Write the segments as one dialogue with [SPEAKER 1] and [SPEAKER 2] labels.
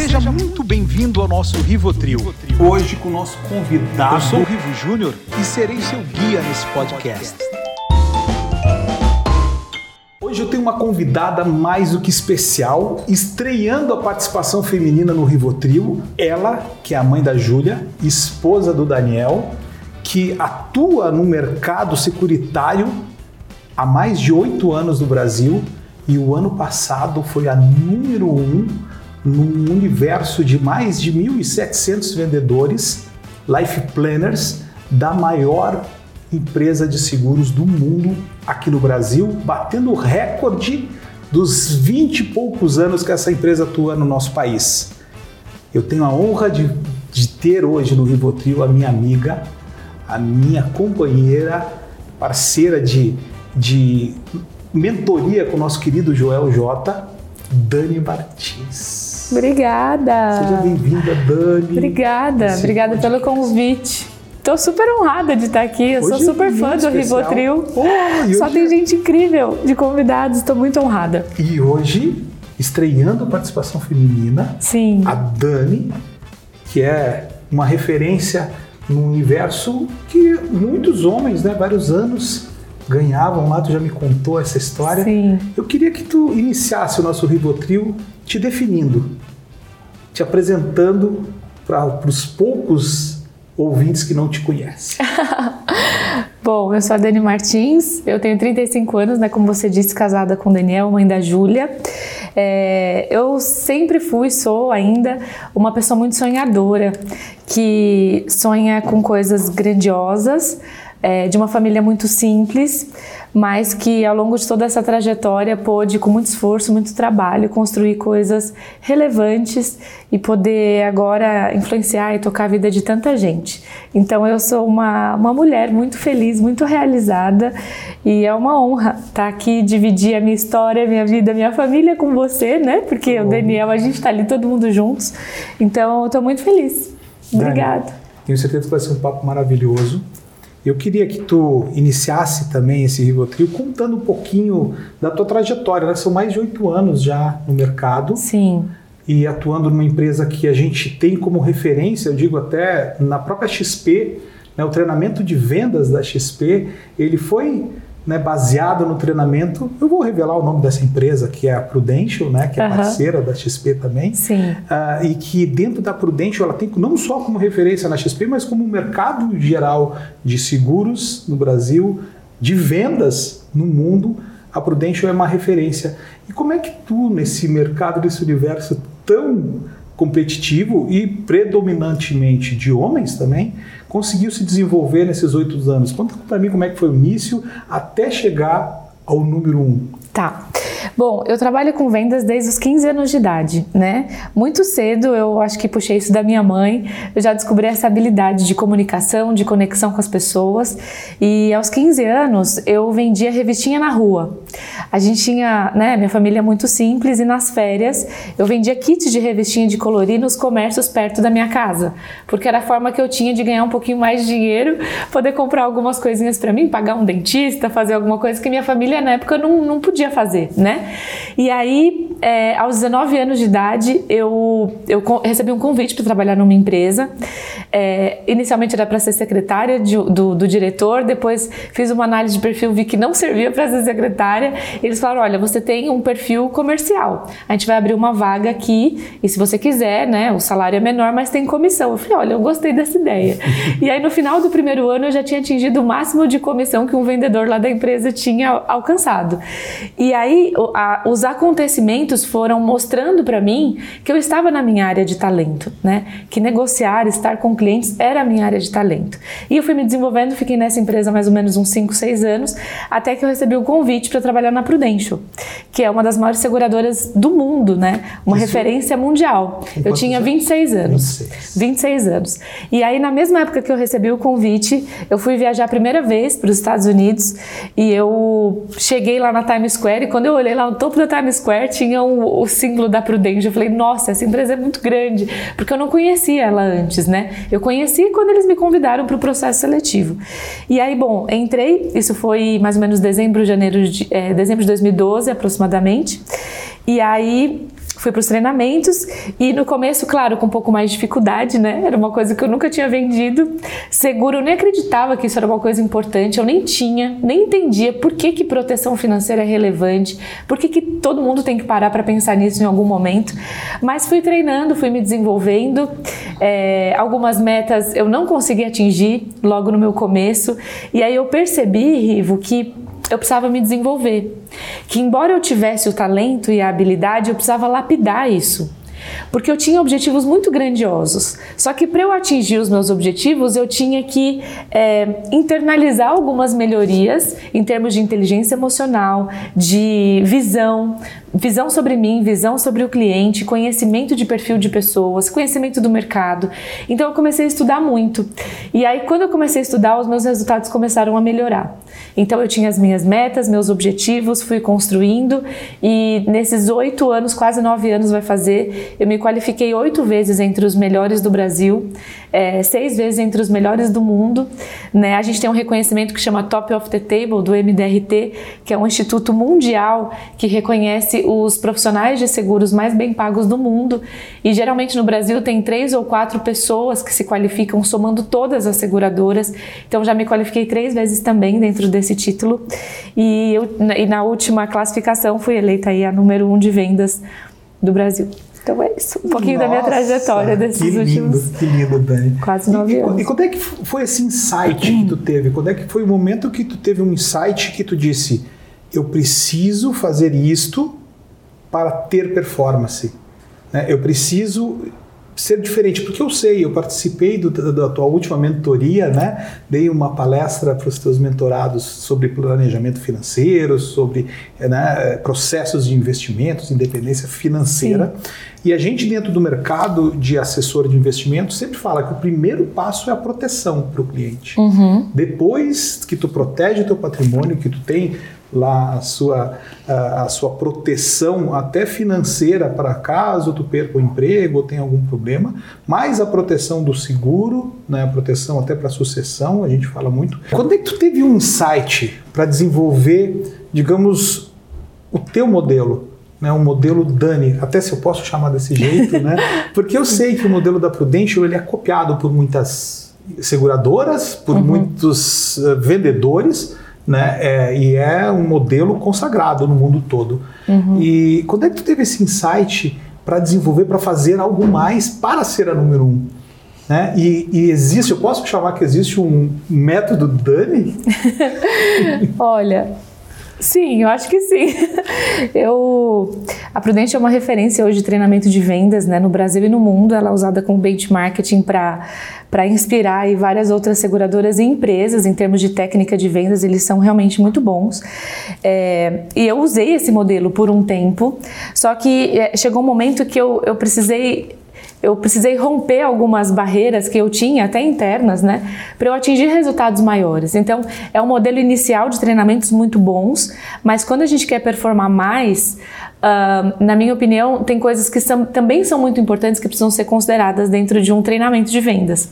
[SPEAKER 1] Seja muito bem-vindo ao nosso Rivotril.
[SPEAKER 2] Hoje com o nosso convidado.
[SPEAKER 1] Eu sou o Rivo Júnior e serei seu guia nesse podcast.
[SPEAKER 2] Hoje eu tenho uma convidada mais do que especial, estreando a participação feminina no Rivotril. Ela, que é a mãe da Júlia, esposa do Daniel, que atua no mercado securitário há mais de oito anos no Brasil e o ano passado foi a número um num universo de mais de 1.700 vendedores, life planners, da maior empresa de seguros do mundo aqui no Brasil, batendo o recorde dos 20 e poucos anos que essa empresa atua no nosso país. Eu tenho a honra de, de ter hoje no Rivotril a minha amiga, a minha companheira, parceira de, de mentoria com o nosso querido Joel J, Dani Martins.
[SPEAKER 3] Obrigada.
[SPEAKER 2] Seja bem-vinda, Dani.
[SPEAKER 3] Obrigada,
[SPEAKER 2] Esse
[SPEAKER 3] obrigada pelo convite. Tô super honrada de estar aqui. Eu
[SPEAKER 2] Hoje
[SPEAKER 3] sou
[SPEAKER 2] é
[SPEAKER 3] super
[SPEAKER 2] muito
[SPEAKER 3] fã do
[SPEAKER 2] especial.
[SPEAKER 3] Rivotril.
[SPEAKER 2] Oh,
[SPEAKER 3] Só tem gente incrível de convidados. Estou muito honrada.
[SPEAKER 2] E hoje, estreando a participação feminina,
[SPEAKER 3] Sim.
[SPEAKER 2] a Dani, que é uma referência no universo que muitos homens, né, vários anos, ganhavam lá, tu já me contou essa história.
[SPEAKER 3] Sim.
[SPEAKER 2] Eu queria que tu iniciasse o nosso Rivotril te definindo, te apresentando para os poucos ouvintes que não te conhecem.
[SPEAKER 3] Bom, eu sou a Dani Martins, eu tenho 35 anos, né? Como você disse, casada com o Daniel, mãe da Júlia. É, eu sempre fui, sou ainda, uma pessoa muito sonhadora, que sonha com coisas grandiosas, é, de uma família muito simples, mas que ao longo de toda essa trajetória pôde, com muito esforço, muito trabalho, construir coisas relevantes e poder agora influenciar e tocar a vida de tanta gente. Então eu sou uma, uma mulher muito feliz, muito realizada e é uma honra estar aqui dividir a minha história, a minha vida, a minha família com você, né? Porque o Daniel, a gente está ali todo mundo juntos. Então eu estou muito feliz. Obrigada.
[SPEAKER 2] Tenho certeza que vai ser um papo maravilhoso. Eu queria que tu iniciasse também esse Rivotril contando um pouquinho da tua trajetória. Né? São mais de oito anos já no mercado
[SPEAKER 3] Sim,
[SPEAKER 2] e atuando numa empresa que a gente tem como referência, eu digo até na própria XP, né, o treinamento de vendas da XP, ele foi né, baseado no treinamento. Eu vou revelar o nome dessa empresa, que é a Prudential, né, que é
[SPEAKER 3] Aham.
[SPEAKER 2] parceira da XP também.
[SPEAKER 3] sim.
[SPEAKER 2] Ah, e que dentro da Prudential ela tem não só como referência na XP, mas como mercado geral de seguros no Brasil, de vendas no mundo, a Prudential é uma referência. E como é que tu, nesse mercado, nesse universo tão competitivo e predominantemente de homens também, conseguiu se desenvolver nesses oito anos? Conta para mim como é que foi o início até chegar ao número um.
[SPEAKER 3] Tá. Bom, eu trabalho com vendas desde os 15 anos de idade, né? Muito cedo, eu acho que puxei isso da minha mãe, eu já descobri essa habilidade de comunicação, de conexão com as pessoas. E aos 15 anos, eu vendia revistinha na rua. A gente tinha, né, minha família é muito simples e nas férias eu vendia kits de revistinha de colorir nos comércios perto da minha casa, porque era a forma que eu tinha de ganhar um pouquinho mais de dinheiro, poder comprar algumas coisinhas para mim, pagar um dentista, fazer alguma coisa que minha família na época não, não podia fazer, né? E aí, é, aos 19 anos de idade, eu, eu recebi um convite para trabalhar numa empresa. É, inicialmente era para ser secretária de- do, do diretor, depois fiz uma análise de perfil, vi que não servia para ser secretária. Eles falaram: olha, você tem um perfil comercial, a gente vai abrir uma vaga aqui, e se você quiser, né, o salário é menor, mas tem comissão. Eu falei: olha, eu gostei dessa ideia. e aí, no final do primeiro ano, eu já tinha atingido o máximo de comissão que um vendedor lá da empresa tinha alcançado. E aí, a- os acontecimentos foram mostrando para mim que eu estava na minha área de talento, né? Que negociar, estar com clientes era a minha área de talento. E eu fui me desenvolvendo, fiquei nessa empresa mais ou menos uns 5, 6 anos, até que eu recebi o convite para trabalhar na Prudential, que é uma das maiores seguradoras do mundo, né? Uma
[SPEAKER 2] Isso-
[SPEAKER 3] referência mundial. Eu tinha
[SPEAKER 2] anos?
[SPEAKER 3] 26 anos.
[SPEAKER 2] 26.
[SPEAKER 3] 26 anos. E aí, na mesma época que eu recebi o convite, eu fui viajar a primeira vez para os Estados Unidos e eu cheguei lá na Times Square e quando eu olhei lá no topo da Times Square tinha o, o símbolo da Prudential. Eu falei, nossa, essa empresa é muito grande, porque eu não conhecia ela antes, né? Eu conheci quando eles me convidaram para o processo seletivo. E aí, bom, entrei, isso foi mais ou menos dezembro, janeiro de, eh, dezembro de 2012 aproximadamente. E aí fui para os treinamentos e no começo, claro, com um pouco mais de dificuldade, né? Era uma coisa que eu nunca tinha vendido. Seguro, eu nem acreditava que isso era uma coisa importante, eu nem tinha, nem entendia por que, que proteção financeira é relevante, por que, que todo mundo tem que parar para pensar nisso em algum momento. Mas fui treinando, fui me desenvolvendo. É, algumas metas eu não consegui atingir logo no meu começo, e aí eu percebi, Rivo, que eu precisava me desenvolver. Que embora eu tivesse o talento e a habilidade, eu precisava lapidar isso. Porque eu tinha objetivos muito grandiosos. Só que para eu atingir os meus objetivos, eu tinha que é, internalizar algumas melhorias em termos de inteligência emocional, de visão, visão sobre mim, visão sobre o cliente, conhecimento de perfil de pessoas, conhecimento do mercado. Então eu comecei a estudar muito. E aí quando eu comecei a estudar, os meus resultados começaram a melhorar. Então eu tinha as minhas metas, meus objetivos, fui construindo e nesses oito anos, quase nove anos vai fazer, eu me qualifiquei oito vezes entre os melhores do Brasil, é, seis vezes entre os melhores do mundo. Né? A gente tem um reconhecimento que chama Top of the Table do MDRT, que é um instituto mundial que reconhece os profissionais de seguros mais bem pagos do mundo. E geralmente no Brasil tem três ou quatro pessoas que se qualificam, somando todas as seguradoras. Então já me qualifiquei três vezes também dentro desse título. E, eu, e na última classificação fui eleita aí a número um de vendas do Brasil. Então é isso, um pouquinho
[SPEAKER 2] Nossa,
[SPEAKER 3] da minha trajetória desses
[SPEAKER 2] que lindo,
[SPEAKER 3] últimos
[SPEAKER 2] que lindo, Dani.
[SPEAKER 3] quase nove
[SPEAKER 2] e,
[SPEAKER 3] anos.
[SPEAKER 2] E quando é que foi esse insight que tu teve? Quando é que foi o momento que tu teve um insight que tu disse, eu preciso fazer isto para ter performance? Né? Eu preciso ser diferente, porque eu sei, eu participei do, da tua última mentoria, né? Dei uma palestra para os teus mentorados sobre planejamento financeiro, sobre né, processos de investimentos, independência financeira. Sim. E a gente dentro do mercado de assessor de investimento sempre fala que o primeiro passo é a proteção para o cliente.
[SPEAKER 3] Uhum.
[SPEAKER 2] Depois que tu protege o teu patrimônio, que tu tem lá a sua, a, a, sua proteção até financeira para caso tu perca o emprego ou tenha algum problema, mais a proteção do seguro, né, a proteção até para sucessão, a gente fala muito. Quando é que tu teve um insight para desenvolver, digamos, o teu modelo? Né, um modelo Dani, até se eu posso chamar desse jeito, né? Porque eu sei que o modelo da Prudential ele é copiado por muitas seguradoras, por uhum. muitos uh, vendedores, né? É, e é um modelo consagrado no mundo todo.
[SPEAKER 3] Uhum.
[SPEAKER 2] E quando é que tu teve esse insight para desenvolver, para fazer algo mais para ser a número um? Né? E, e, existe, eu posso chamar que existe um método Dani?
[SPEAKER 3] Olha, Sim, eu acho que sim. Eu, a Prudente é uma referência hoje de treinamento de vendas né, no Brasil e no mundo. Ela é usada como benchmarking para inspirar e várias outras seguradoras e empresas em termos de técnica de vendas. Eles são realmente muito bons. É, e eu usei esse modelo por um tempo, só que é, chegou um momento que eu, eu precisei eu precisei romper algumas barreiras que eu tinha, até internas, né, para eu atingir resultados maiores. Então, é um modelo inicial de treinamentos muito bons, mas quando a gente quer performar mais, uh, na minha opinião, tem coisas que são, também são muito importantes que precisam ser consideradas dentro de um treinamento de vendas.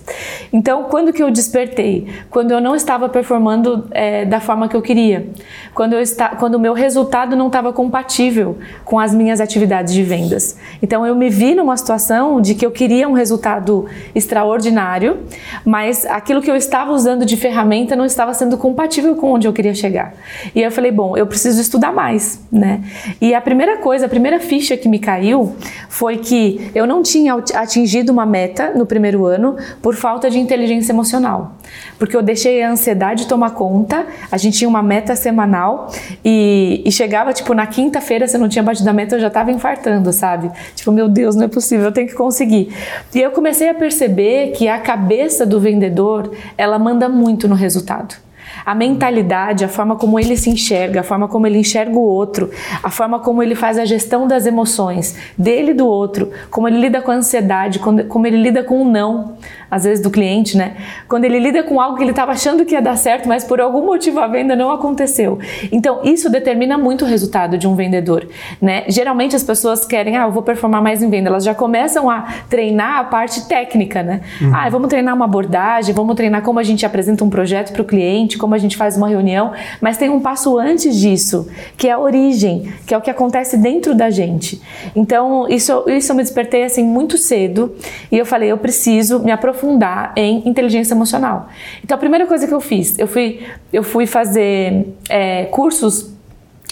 [SPEAKER 3] Então, quando que eu despertei? Quando eu não estava performando é, da forma que eu queria, quando, eu está, quando o meu resultado não estava compatível com as minhas atividades de vendas. Então, eu me vi numa situação de que eu queria um resultado extraordinário, mas aquilo que eu estava usando de ferramenta não estava sendo compatível com onde eu queria chegar. E eu falei, bom, eu preciso estudar mais, né? E a primeira coisa, a primeira ficha que me caiu foi que eu não tinha atingido uma meta no primeiro ano por falta de inteligência emocional. Porque eu deixei a ansiedade tomar conta, a gente tinha uma meta semanal e, e chegava, tipo, na quinta-feira, se eu não tinha batido a meta, eu já estava infartando, sabe? Tipo, meu Deus, não é possível, eu tenho que conseguir. E eu comecei a perceber que a cabeça do vendedor, ela manda muito no resultado a mentalidade, a forma como ele se enxerga, a forma como ele enxerga o outro, a forma como ele faz a gestão das emoções dele e do outro, como ele lida com a ansiedade, como ele lida com o não, às vezes do cliente, né? Quando ele lida com algo que ele estava achando que ia dar certo, mas por algum motivo a venda não aconteceu. Então, isso determina muito o resultado de um vendedor, né? Geralmente as pessoas querem, ah, eu vou performar mais em venda. Elas já começam a treinar a parte técnica, né? Uhum. Ah, vamos treinar uma abordagem, vamos treinar como a gente apresenta um projeto para o cliente, como a gente faz uma reunião, mas tem um passo antes disso, que é a origem, que é o que acontece dentro da gente. Então, isso, isso eu me despertei assim muito cedo e eu falei, eu preciso me aprofundar em inteligência emocional. Então, a primeira coisa que eu fiz, eu fui, eu fui fazer é, cursos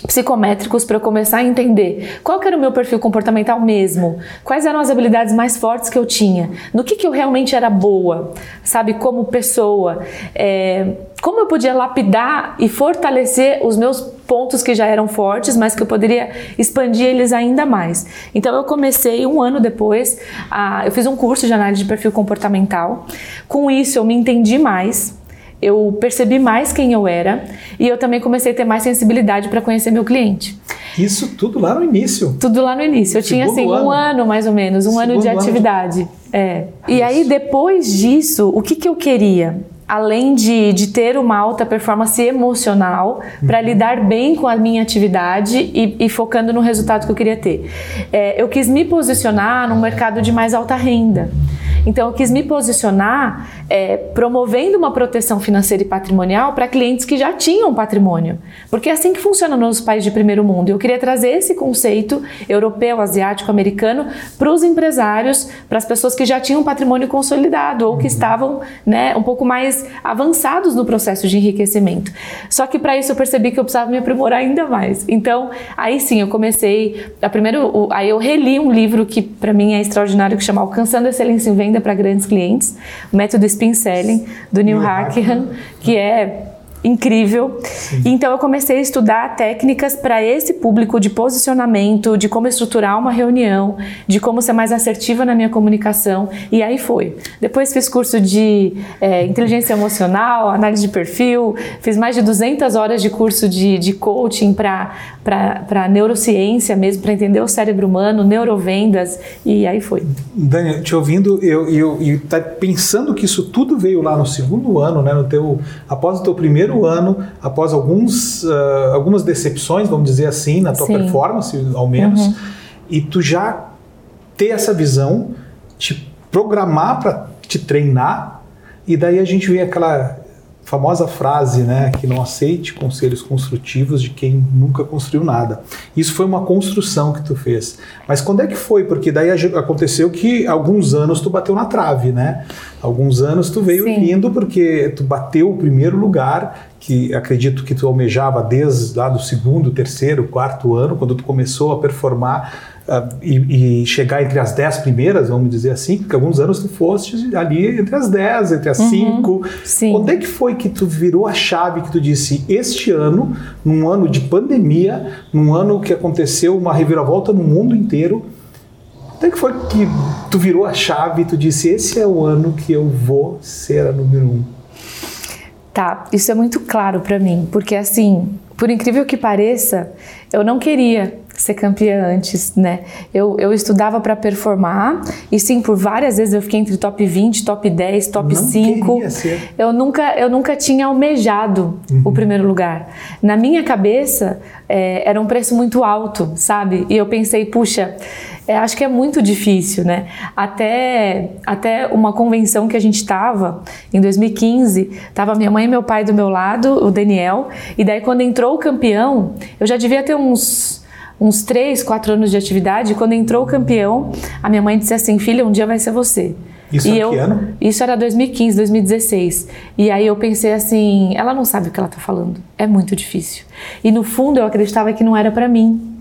[SPEAKER 3] psicométricos para eu começar a entender qual era o meu perfil comportamental mesmo, quais eram as habilidades mais fortes que eu tinha, no que, que eu realmente era boa, sabe, como pessoa, é, como eu podia lapidar e fortalecer os meus pontos que já eram fortes, mas que eu poderia expandir eles ainda mais. Então eu comecei um ano depois, a, eu fiz um curso de análise de perfil comportamental. Com isso eu me entendi mais, eu percebi mais quem eu era e eu também comecei a ter mais sensibilidade para conhecer meu cliente.
[SPEAKER 2] Isso tudo lá no início?
[SPEAKER 3] Tudo lá no início. Eu Segundo tinha assim ano. um ano mais ou menos, um Segundo ano de atividade. Ano de... É. E aí depois disso, o que, que eu queria? além de, de ter uma alta performance emocional para uhum. lidar bem com a minha atividade e, e, focando no resultado que eu queria ter. É, eu quis me posicionar num mercado de mais alta renda. Então, eu quis me posicionar é, promovendo uma proteção financeira e patrimonial para clientes que já tinham patrimônio. Porque é assim que funciona nos países de primeiro mundo. Eu queria trazer esse conceito europeu, asiático, americano para os empresários, para as pessoas que já tinham patrimônio consolidado ou que estavam né, um pouco mais avançados no processo de enriquecimento. Só que para isso eu percebi que eu precisava me aprimorar ainda mais. Então, aí sim, eu comecei. A primeiro, aí eu reli um livro que para mim é extraordinário, que chama Alcançando Excelência em Venda para Grandes Clientes, o método Spin Selling, do Neil Hackhan, que é incrível. Sim. Então eu comecei a estudar técnicas para esse público de posicionamento, de como estruturar uma reunião, de como ser mais assertiva na minha comunicação. E aí foi. Depois fiz curso de é, inteligência emocional, análise de perfil, fiz mais de 200 horas de curso de, de coaching para neurociência mesmo, para entender o cérebro humano, neurovendas, e aí foi.
[SPEAKER 2] Daniel, te ouvindo, eu, eu, eu tá pensando que isso tudo veio lá no segundo ano, né, no teu, após o teu primeiro primeiro ano, após alguns, uh, algumas decepções, vamos dizer assim, na tua Sim. performance, ao menos, uhum. e tu já ter essa visão, te programar para te treinar, e daí a gente vê aquela famosa frase, né, que não aceite conselhos construtivos de quem nunca construiu nada. Isso foi uma construção que tu fez. Mas quando é que foi? Porque daí aconteceu que alguns anos tu bateu na trave, né? Alguns anos tu veio Sim. vindo porque tu bateu o primeiro lugar que acredito que tu almejava desde lá do segundo, terceiro, quarto ano, quando tu começou a performar e, e, chegar entre as dez primeiras, vamos dizer assim, porque alguns anos tu foste ali entre as dez, entre as uhum, cinco. Sim. Quando é que foi que tu virou a chave que tu disse, este ano, num ano de pandemia, num ano que aconteceu uma reviravolta no mundo inteiro, quando é que foi que tu virou a chave e tu disse, esse é o ano que eu vou ser a número um?
[SPEAKER 3] Tá, isso é muito claro para mim, porque assim, por incrível que pareça, eu não queria ser campeã antes, né? Eu, eu estudava para performar e sim, por várias vezes eu fiquei entre top 20, top 10, top Não 5. Eu nunca, eu nunca tinha almejado uhum. o primeiro lugar. Na minha cabeça, é, era um preço muito alto, sabe? E eu pensei, puxa, é, acho que é muito difícil, né? Até, até uma convenção que a gente estava em 2015, tava minha mãe e meu pai do meu lado, o Daniel, e daí quando entrou o campeão, eu já devia ter uns uns 3, 4 anos de atividade, quando entrou o campeão, a minha mãe disse assim: "Filha, um dia vai ser você".
[SPEAKER 2] Isso
[SPEAKER 3] e
[SPEAKER 2] eu, que ano?
[SPEAKER 3] Isso era 2015, 2016. E aí eu pensei assim, ela não sabe o que ela está falando. É muito difícil. E no fundo eu acreditava que não era para mim.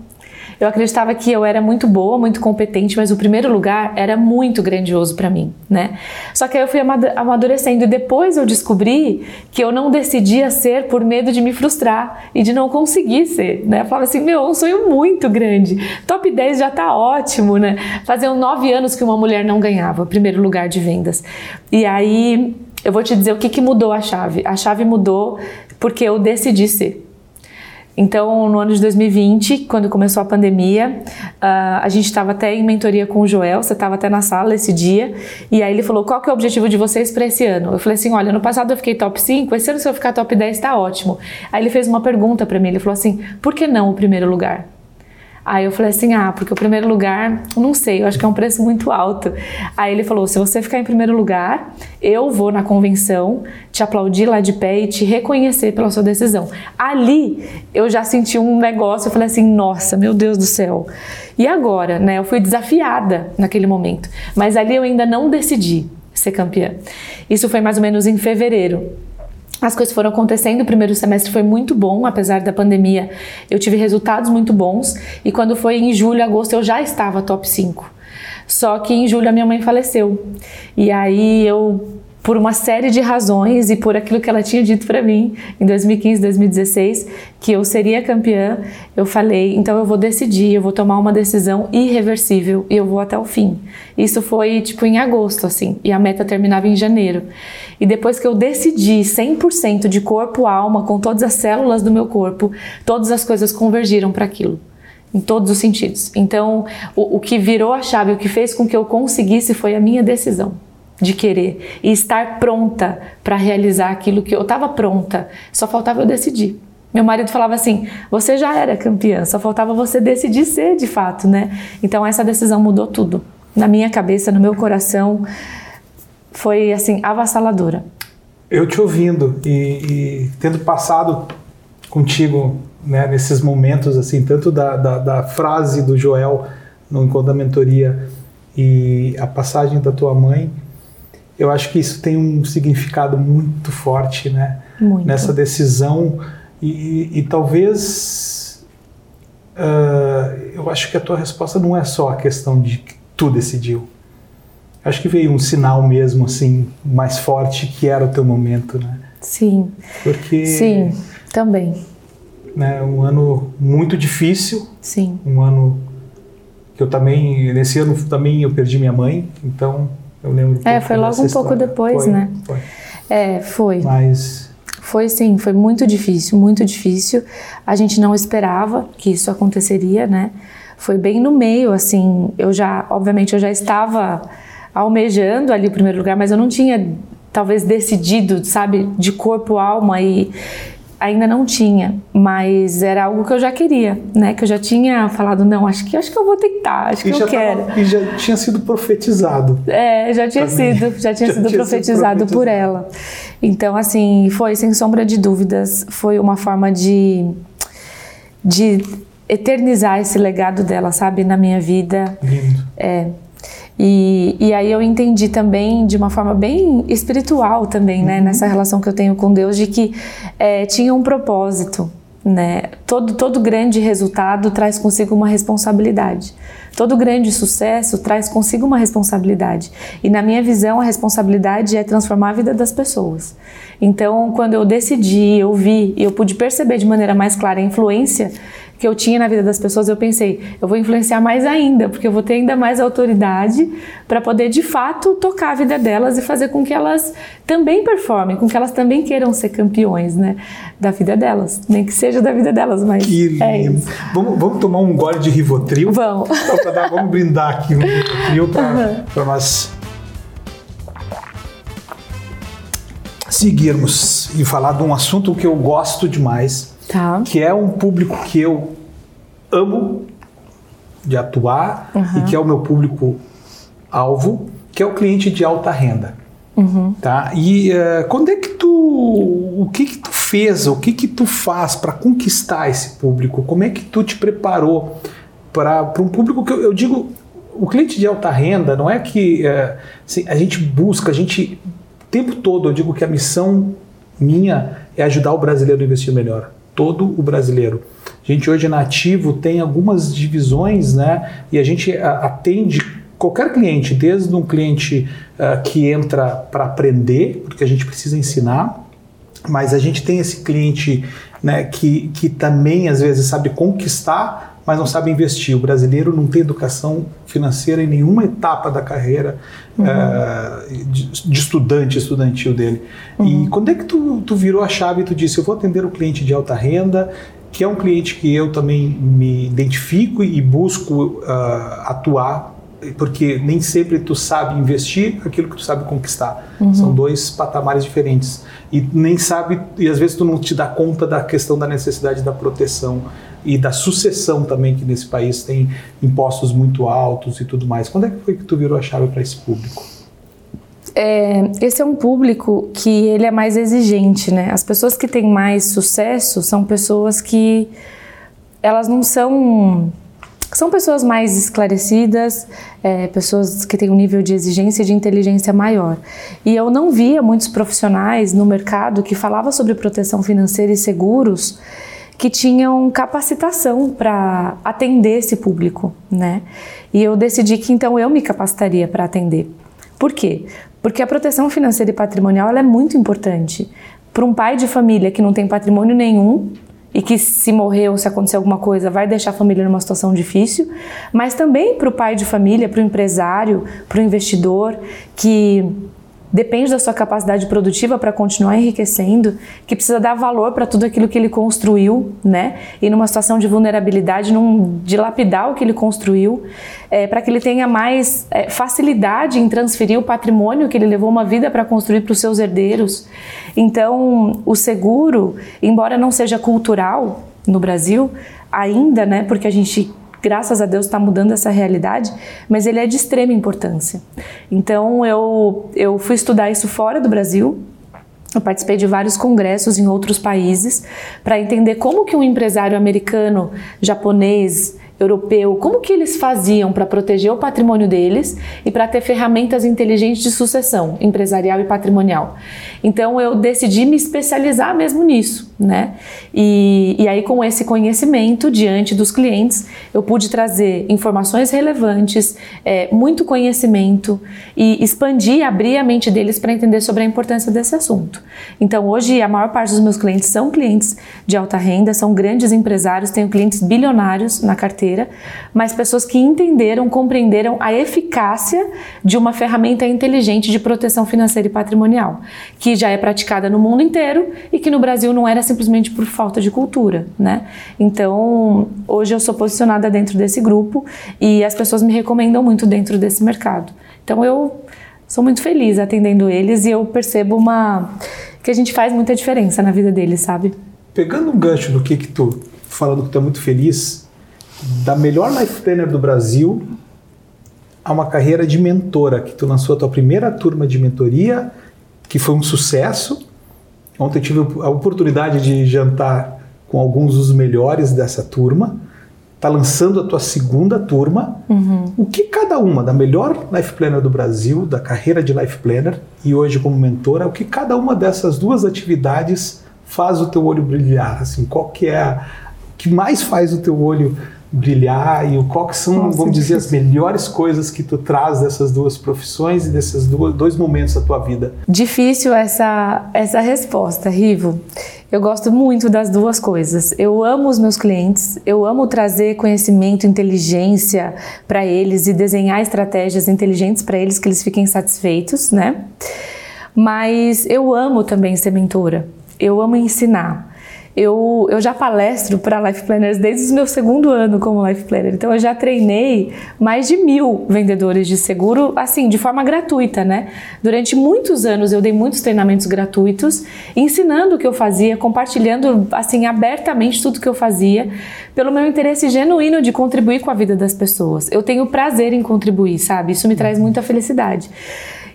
[SPEAKER 3] Eu acreditava que eu era muito boa, muito competente, mas o primeiro lugar era muito grandioso para mim, né? Só que aí eu fui amadurecendo e depois eu descobri que eu não decidia ser por medo de me frustrar e de não conseguir ser, né? Eu falava assim, meu, é um sonho muito grande. Top 10 já tá ótimo, né? Faziam nove anos que uma mulher não ganhava primeiro lugar de vendas. E aí eu vou te dizer o que, que mudou a chave. A chave mudou porque eu decidi ser Então, no ano de 2020, quando começou a pandemia, uh, a gente estava até em mentoria com o Joel, você estava até na sala esse dia, e aí ele falou: qual que é o objetivo de vocês para esse ano? Eu falei assim: olha, no passado eu fiquei top 5, esse ano se eu ficar top 10 está ótimo. Aí ele fez uma pergunta para mim, ele falou assim: por que não o primeiro lugar? Aí eu falei assim: ah, porque o primeiro lugar, não sei, eu acho que é um preço muito alto. Aí ele falou: se você ficar em primeiro lugar, eu vou na convenção te aplaudir lá de pé e te reconhecer pela sua decisão. Ali eu já senti um negócio, eu falei assim: nossa, meu Deus do céu. E agora, né? Eu fui desafiada naquele momento, mas ali eu ainda não decidi ser campeã. Isso foi mais ou menos em fevereiro as coisas foram acontecendo, o primeiro semestre foi muito bom, apesar da pandemia, eu tive resultados muito bons, e quando foi em julho, agosto, eu já estava top 5. Só que em julho a minha mãe faleceu. E aí eu por uma série de razões e por aquilo que ela tinha dito para mim em 2015, 2016, que eu seria campeã, eu falei, então eu vou decidir, eu vou tomar uma decisão irreversível e eu vou até o fim. Isso foi tipo em agosto assim, e a meta terminava em janeiro. E depois que eu decidi 100% de corpo, alma, com todas as células do meu corpo, todas as coisas convergiram para aquilo em todos os sentidos. Então, o, o que virou a chave, o que fez com que eu conseguisse foi a minha decisão de querer e estar pronta para realizar aquilo que eu estava pronta, só faltava eu decidir. Meu marido falava assim: você já era campeã, só faltava você decidir ser de fato, né? Então essa decisão mudou tudo. Na minha cabeça, no meu coração, foi assim, avassaladora.
[SPEAKER 2] Eu te ouvindo e, e tendo passado contigo né, nesses momentos, assim, tanto da, da, da frase do Joel no encontro da mentoria e a passagem da tua mãe, eu acho que isso tem um significado muito forte, né?
[SPEAKER 3] Muito.
[SPEAKER 2] Nessa decisão e, e, e talvez uh, eu acho que a tua resposta não é só a questão de que tu decidiu. Acho que veio um sinal mesmo assim mais forte que era o teu momento, né?
[SPEAKER 3] Sim.
[SPEAKER 2] Porque
[SPEAKER 3] sim, também.
[SPEAKER 2] Né, um ano muito difícil.
[SPEAKER 3] Sim.
[SPEAKER 2] Um ano que eu também nesse ano também eu perdi minha mãe, então eu lembro.
[SPEAKER 3] É, foi logo um pouco depois,
[SPEAKER 2] foi,
[SPEAKER 3] né?
[SPEAKER 2] Foi.
[SPEAKER 3] É, foi.
[SPEAKER 2] Mas.
[SPEAKER 3] Foi sim, foi muito difícil, muito difícil. A gente não esperava que isso aconteceria, né? Foi bem no meio, assim. Eu já, obviamente, eu já estava almejando ali o primeiro lugar, mas eu não tinha talvez decidido, sabe, de corpo, alma e ainda não tinha, mas era algo que eu já queria, né? Que eu já tinha falado, não, acho que acho que eu vou tentar, acho que eu quero.
[SPEAKER 2] Tava, e já tinha sido profetizado.
[SPEAKER 3] É, já tinha sido, já tinha já sido tinha profetizado sido por ela. Então, assim, foi sem sombra de dúvidas, foi uma forma de de eternizar esse legado dela, sabe, na minha vida.
[SPEAKER 2] Lindo.
[SPEAKER 3] É. E, e aí eu entendi também de uma forma bem espiritual também, uhum. né, nessa relação que eu tenho com Deus, de que é, tinha um propósito, né? Todo, todo grande resultado traz consigo uma responsabilidade. Todo grande sucesso traz consigo uma responsabilidade. E na minha visão, a responsabilidade é transformar a vida das pessoas. Então, quando eu decidi, eu vi e eu pude perceber de maneira mais clara a influência que eu tinha na vida das pessoas, eu pensei, eu vou influenciar mais ainda, porque eu vou ter ainda mais autoridade para poder de fato tocar a vida delas e fazer com que elas também performem, com que elas também queiram ser campeões, né, da vida delas, nem que seja da vida delas, mas
[SPEAKER 2] que lindo.
[SPEAKER 3] é.
[SPEAKER 2] Vamos, vamos tomar um gole de Rivotril?
[SPEAKER 3] Vamos.
[SPEAKER 2] Então, dar, vamos brindar aqui um Rivotril para uhum. nós seguirmos e falar de um assunto que eu gosto demais
[SPEAKER 3] Tá.
[SPEAKER 2] Que é um público que eu amo de atuar uhum. e que é o meu público alvo, que é o cliente de alta renda.
[SPEAKER 3] Uhum.
[SPEAKER 2] Tá? E uh, quando é que tu. O que que tu fez? O que que tu faz para conquistar esse público? Como é que tu te preparou para um público que eu, eu, digo. O cliente de alta renda não é que uh, assim, a gente busca, a gente. O tempo todo eu digo que a missão minha é ajudar o brasileiro a investir melhor todo o brasileiro. A gente hoje na Ativo tem algumas divisões, né? E a gente atende qualquer cliente, desde um cliente uh, que entra para aprender, porque a gente precisa ensinar, mas a gente tem esse cliente né, que, que também às vezes sabe conquistar mas não sabe investir. O brasileiro não tem educação financeira em nenhuma etapa da carreira uhum. uh, de, de, estudante, estudantil dele. Uhum. E quando é que tu, tu virou a chave e tu disse, eu vou atender o cliente de alta renda que é um cliente que eu também me identifico e busco uh, atuar, porque nem sempre tu sabe investir aquilo que tu sabe conquistar. Uhum. São dois patamares diferentes. E nem sabe, e às vezes tu não te dá conta da questão da necessidade da proteção e da sucessão também, que nesse país tem impostos muito altos e tudo mais. Quando é que foi que tu virou a chave para esse público?
[SPEAKER 3] É, esse é um público que ele é mais exigente, né? As pessoas que têm mais sucesso são pessoas que elas não são são pessoas mais esclarecidas, é, pessoas que têm um nível de exigência e de inteligência maior. E eu não via muitos profissionais no mercado que falavam sobre proteção financeira e seguros que tinham capacitação para atender esse público, né? E eu decidi que então eu me capacitaria para atender. Por quê? Porque a proteção financeira e patrimonial é muito importante. Para um pai de família que não tem patrimônio nenhum e que se morrer ou se acontecer alguma coisa vai deixar a família numa situação difícil, mas também para o pai de família, para o empresário, para o investidor que depende da sua capacidade produtiva para continuar enriquecendo, que precisa dar valor para tudo aquilo que ele construiu, né? E numa situação de vulnerabilidade, num dilapidar o que ele construiu, é, para que ele tenha mais é, facilidade em transferir o patrimônio que ele levou uma vida para construir para os seus herdeiros. Então, o seguro, embora não seja cultural no Brasil ainda, né? Porque a gente graças a Deus está mudando essa realidade, mas ele é de extrema importância. Então eu, eu fui estudar isso fora do Brasil, eu participei de vários congressos em outros países para entender como que um empresário americano, japonês, europeu, como que eles faziam para proteger o patrimônio deles e para ter ferramentas inteligentes de sucessão empresarial e patrimonial. Então eu decidi me especializar mesmo nisso, né? E, e aí com esse conhecimento diante dos clientes eu pude trazer informações relevantes, é, muito conhecimento e expandir, abrir a mente deles para entender sobre a importância desse assunto. Então hoje a maior parte dos meus clientes são clientes de alta renda, são grandes empresários, tenho clientes bilionários na carteira mas pessoas que entenderam, compreenderam a eficácia de uma ferramenta inteligente de proteção financeira e patrimonial, que já é praticada no mundo inteiro e que no Brasil não era simplesmente por falta de cultura, né? Então, hoje eu sou posicionada dentro desse grupo e as pessoas me recomendam muito dentro desse mercado. Então, eu sou muito feliz atendendo eles e eu percebo uma que a gente faz muita diferença na vida deles, sabe?
[SPEAKER 2] Pegando um gancho do que que tu falando que tu é muito feliz, da melhor life planner do Brasil a uma carreira de mentora, que tu lançou a tua primeira turma de mentoria, que foi um sucesso. Ontem eu tive a oportunidade de jantar com alguns dos melhores dessa turma. Está lançando a tua segunda turma. Uhum. O que cada uma, da melhor life planner do Brasil, da carreira de life planner e hoje como mentora, o que cada uma dessas duas atividades faz o teu olho brilhar? Assim, qual que é a, que mais faz o teu olho brilhar e o qual que são, Nossa, vamos dizer, as melhores coisas que tu traz dessas duas profissões e desses dois momentos da tua vida?
[SPEAKER 3] Difícil essa, essa resposta, Rivo. Eu gosto muito das duas coisas. Eu amo os meus clientes, eu amo trazer conhecimento, inteligência para eles e desenhar estratégias inteligentes para eles que eles fiquem satisfeitos, né? Mas eu amo também ser mentora. Eu amo ensinar eu, eu já palestro para Life Planners desde o meu segundo ano como Life Planner. Então eu já treinei mais de mil vendedores de seguro, assim, de forma gratuita, né? Durante muitos anos eu dei muitos treinamentos gratuitos, ensinando o que eu fazia, compartilhando, assim, abertamente tudo que eu fazia, pelo meu interesse genuíno de contribuir com a vida das pessoas. Eu tenho prazer em contribuir, sabe? Isso me traz muita felicidade.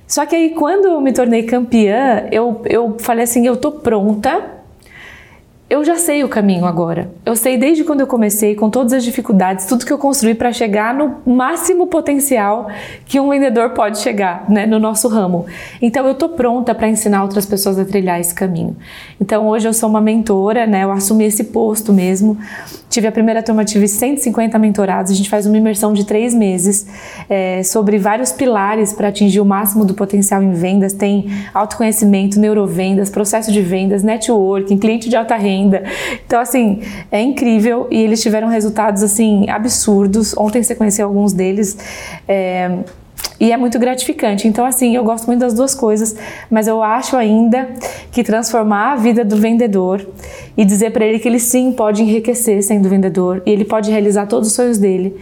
[SPEAKER 3] Só que aí, quando eu me tornei campeã, eu, eu falei assim: eu tô pronta eu já sei o caminho agora. Eu sei desde quando eu comecei, com todas as dificuldades, tudo que eu construí para chegar no máximo potencial que um vendedor pode chegar, né, no nosso ramo. Então eu tô pronta para ensinar outras pessoas a trilhar esse caminho. Então hoje eu sou uma mentora, né, eu assumi esse posto mesmo. Tive a primeira turma, tive 150 mentorados. A gente faz uma imersão de três meses é, sobre vários pilares para atingir o máximo do potencial em vendas. Tem autoconhecimento, neurovendas, processo de vendas, networking, cliente de alta renda. Então, assim, é incrível e eles tiveram resultados, assim, absurdos. Ontem você conheceu alguns deles. É, E é muito gratificante. Então, assim, eu gosto muito das duas coisas, mas eu acho ainda que transformar a vida do vendedor e dizer para ele que ele sim pode enriquecer sendo vendedor e ele pode realizar todos os sonhos dele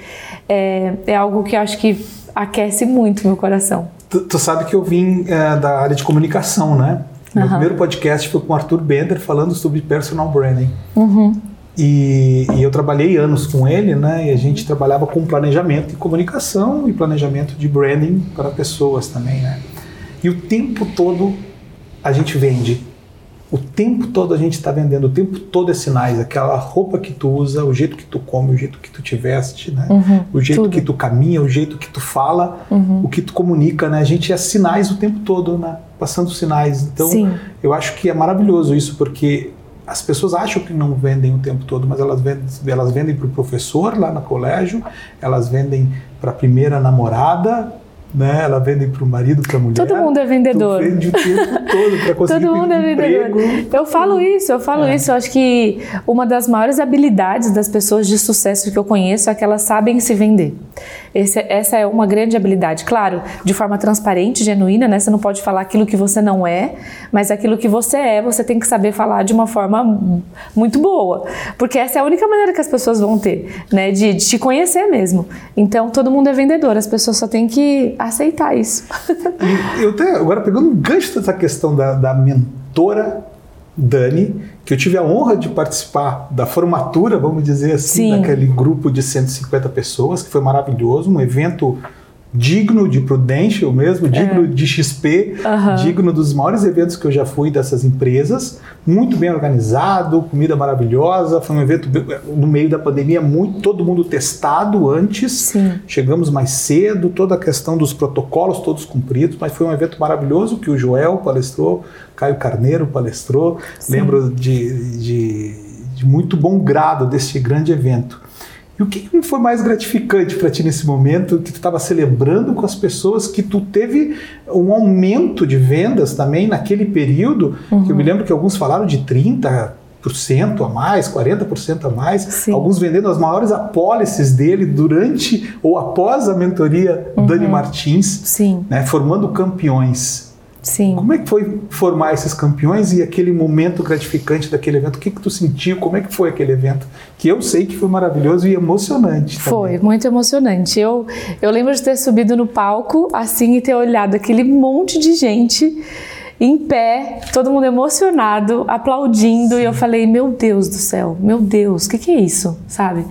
[SPEAKER 3] é, é algo que eu acho que aquece muito meu coração.
[SPEAKER 2] Tu, tu sabe que eu vim é, da área de comunicação, né? Meu uhum. primeiro podcast foi com o Arthur Bender falando sobre personal branding.
[SPEAKER 3] Uhum.
[SPEAKER 2] E, e, eu trabalhei anos com ele, né? E a gente trabalhava com planejamento de comunicação e planejamento de branding para pessoas também, né? E o tempo todo a gente vende. O tempo todo a gente está vendendo, o tempo todo é sinais. Aquela roupa que tu usa, o jeito que tu come, o jeito que tu te veste, né?
[SPEAKER 3] Uhum,
[SPEAKER 2] o jeito
[SPEAKER 3] tudo.
[SPEAKER 2] que tu caminha, o jeito que tu fala,
[SPEAKER 3] uhum.
[SPEAKER 2] o que tu comunica, né? A gente é sinais o tempo todo, né? Passando sinais. Então,
[SPEAKER 3] Sim.
[SPEAKER 2] eu acho que é maravilhoso isso, porque as pessoas acham que não vendem o tempo todo, mas elas vendem, elas vendem para o professor lá no colégio, elas vendem para a primeira namorada, né? Ela vende para o marido, para a mulher.
[SPEAKER 3] Todo mundo é vendedor.
[SPEAKER 2] Tu vende o tempo todo para conseguir
[SPEAKER 3] Todo mundo é vendedor.
[SPEAKER 2] emprego.
[SPEAKER 3] Eu falo isso, eu falo
[SPEAKER 2] É.
[SPEAKER 3] isso. Eu acho que uma das maiores habilidades das pessoas de sucesso que eu conheço é que elas sabem se vender. Esse- essa é uma grande habilidade. Claro, de forma transparente, genuína, né? Você não pode falar aquilo que você não é, mas aquilo que você é, você tem que saber falar de uma forma muito boa. Porque essa é a única maneira que as pessoas vão ter, né? De, de te conhecer mesmo. Então, todo mundo é vendedor, as pessoas só têm que aceitar isso.
[SPEAKER 2] E eu até, agora pegando um gancho dessa questão da, da mentora Dani, que eu tive a honra de participar da formatura, vamos dizer assim,
[SPEAKER 3] Sim.
[SPEAKER 2] daquele grupo de 150 pessoas, que foi maravilhoso, um evento digno de Prudential mesmo, digno de XP,
[SPEAKER 3] É. Aham.
[SPEAKER 2] digno dos maiores eventos que eu já fui dessas empresas, muito bem organizado, comida maravilhosa, foi um evento no meio da pandemia, muito todo mundo testado antes,
[SPEAKER 3] Sim.
[SPEAKER 2] chegamos mais cedo, toda a questão dos protocolos todos cumpridos, mas foi um evento maravilhoso que o Joel palestrou, Caio Carneiro palestrou,
[SPEAKER 3] Sim.
[SPEAKER 2] lembro de, de, de muito bom grado deste grande evento. E o que foi mais gratificante para ti nesse momento que tu estava celebrando com as pessoas que tu teve um aumento de vendas também naquele período? Que eu me lembro que alguns falaram de 30% a mais, 40% a mais,
[SPEAKER 3] Sim.
[SPEAKER 2] alguns vendendo as maiores apólices dele durante ou após a mentoria Dani Martins,
[SPEAKER 3] Sim,
[SPEAKER 2] né, formando campeões.
[SPEAKER 3] Sim.
[SPEAKER 2] Como é que foi formar esses campeões e aquele momento gratificante daquele evento? O que, que tu sentiu? Como é que foi aquele evento? Que eu sei que foi maravilhoso e emocionante.
[SPEAKER 3] Foi,
[SPEAKER 2] também.
[SPEAKER 3] muito emocionante. Eu, eu lembro de ter subido no palco assim e ter olhado aquele monte de gente em pé, todo mundo emocionado, aplaudindo, e eu falei: Meu Deus do céu, meu Deus, o que, que é isso? Sabe?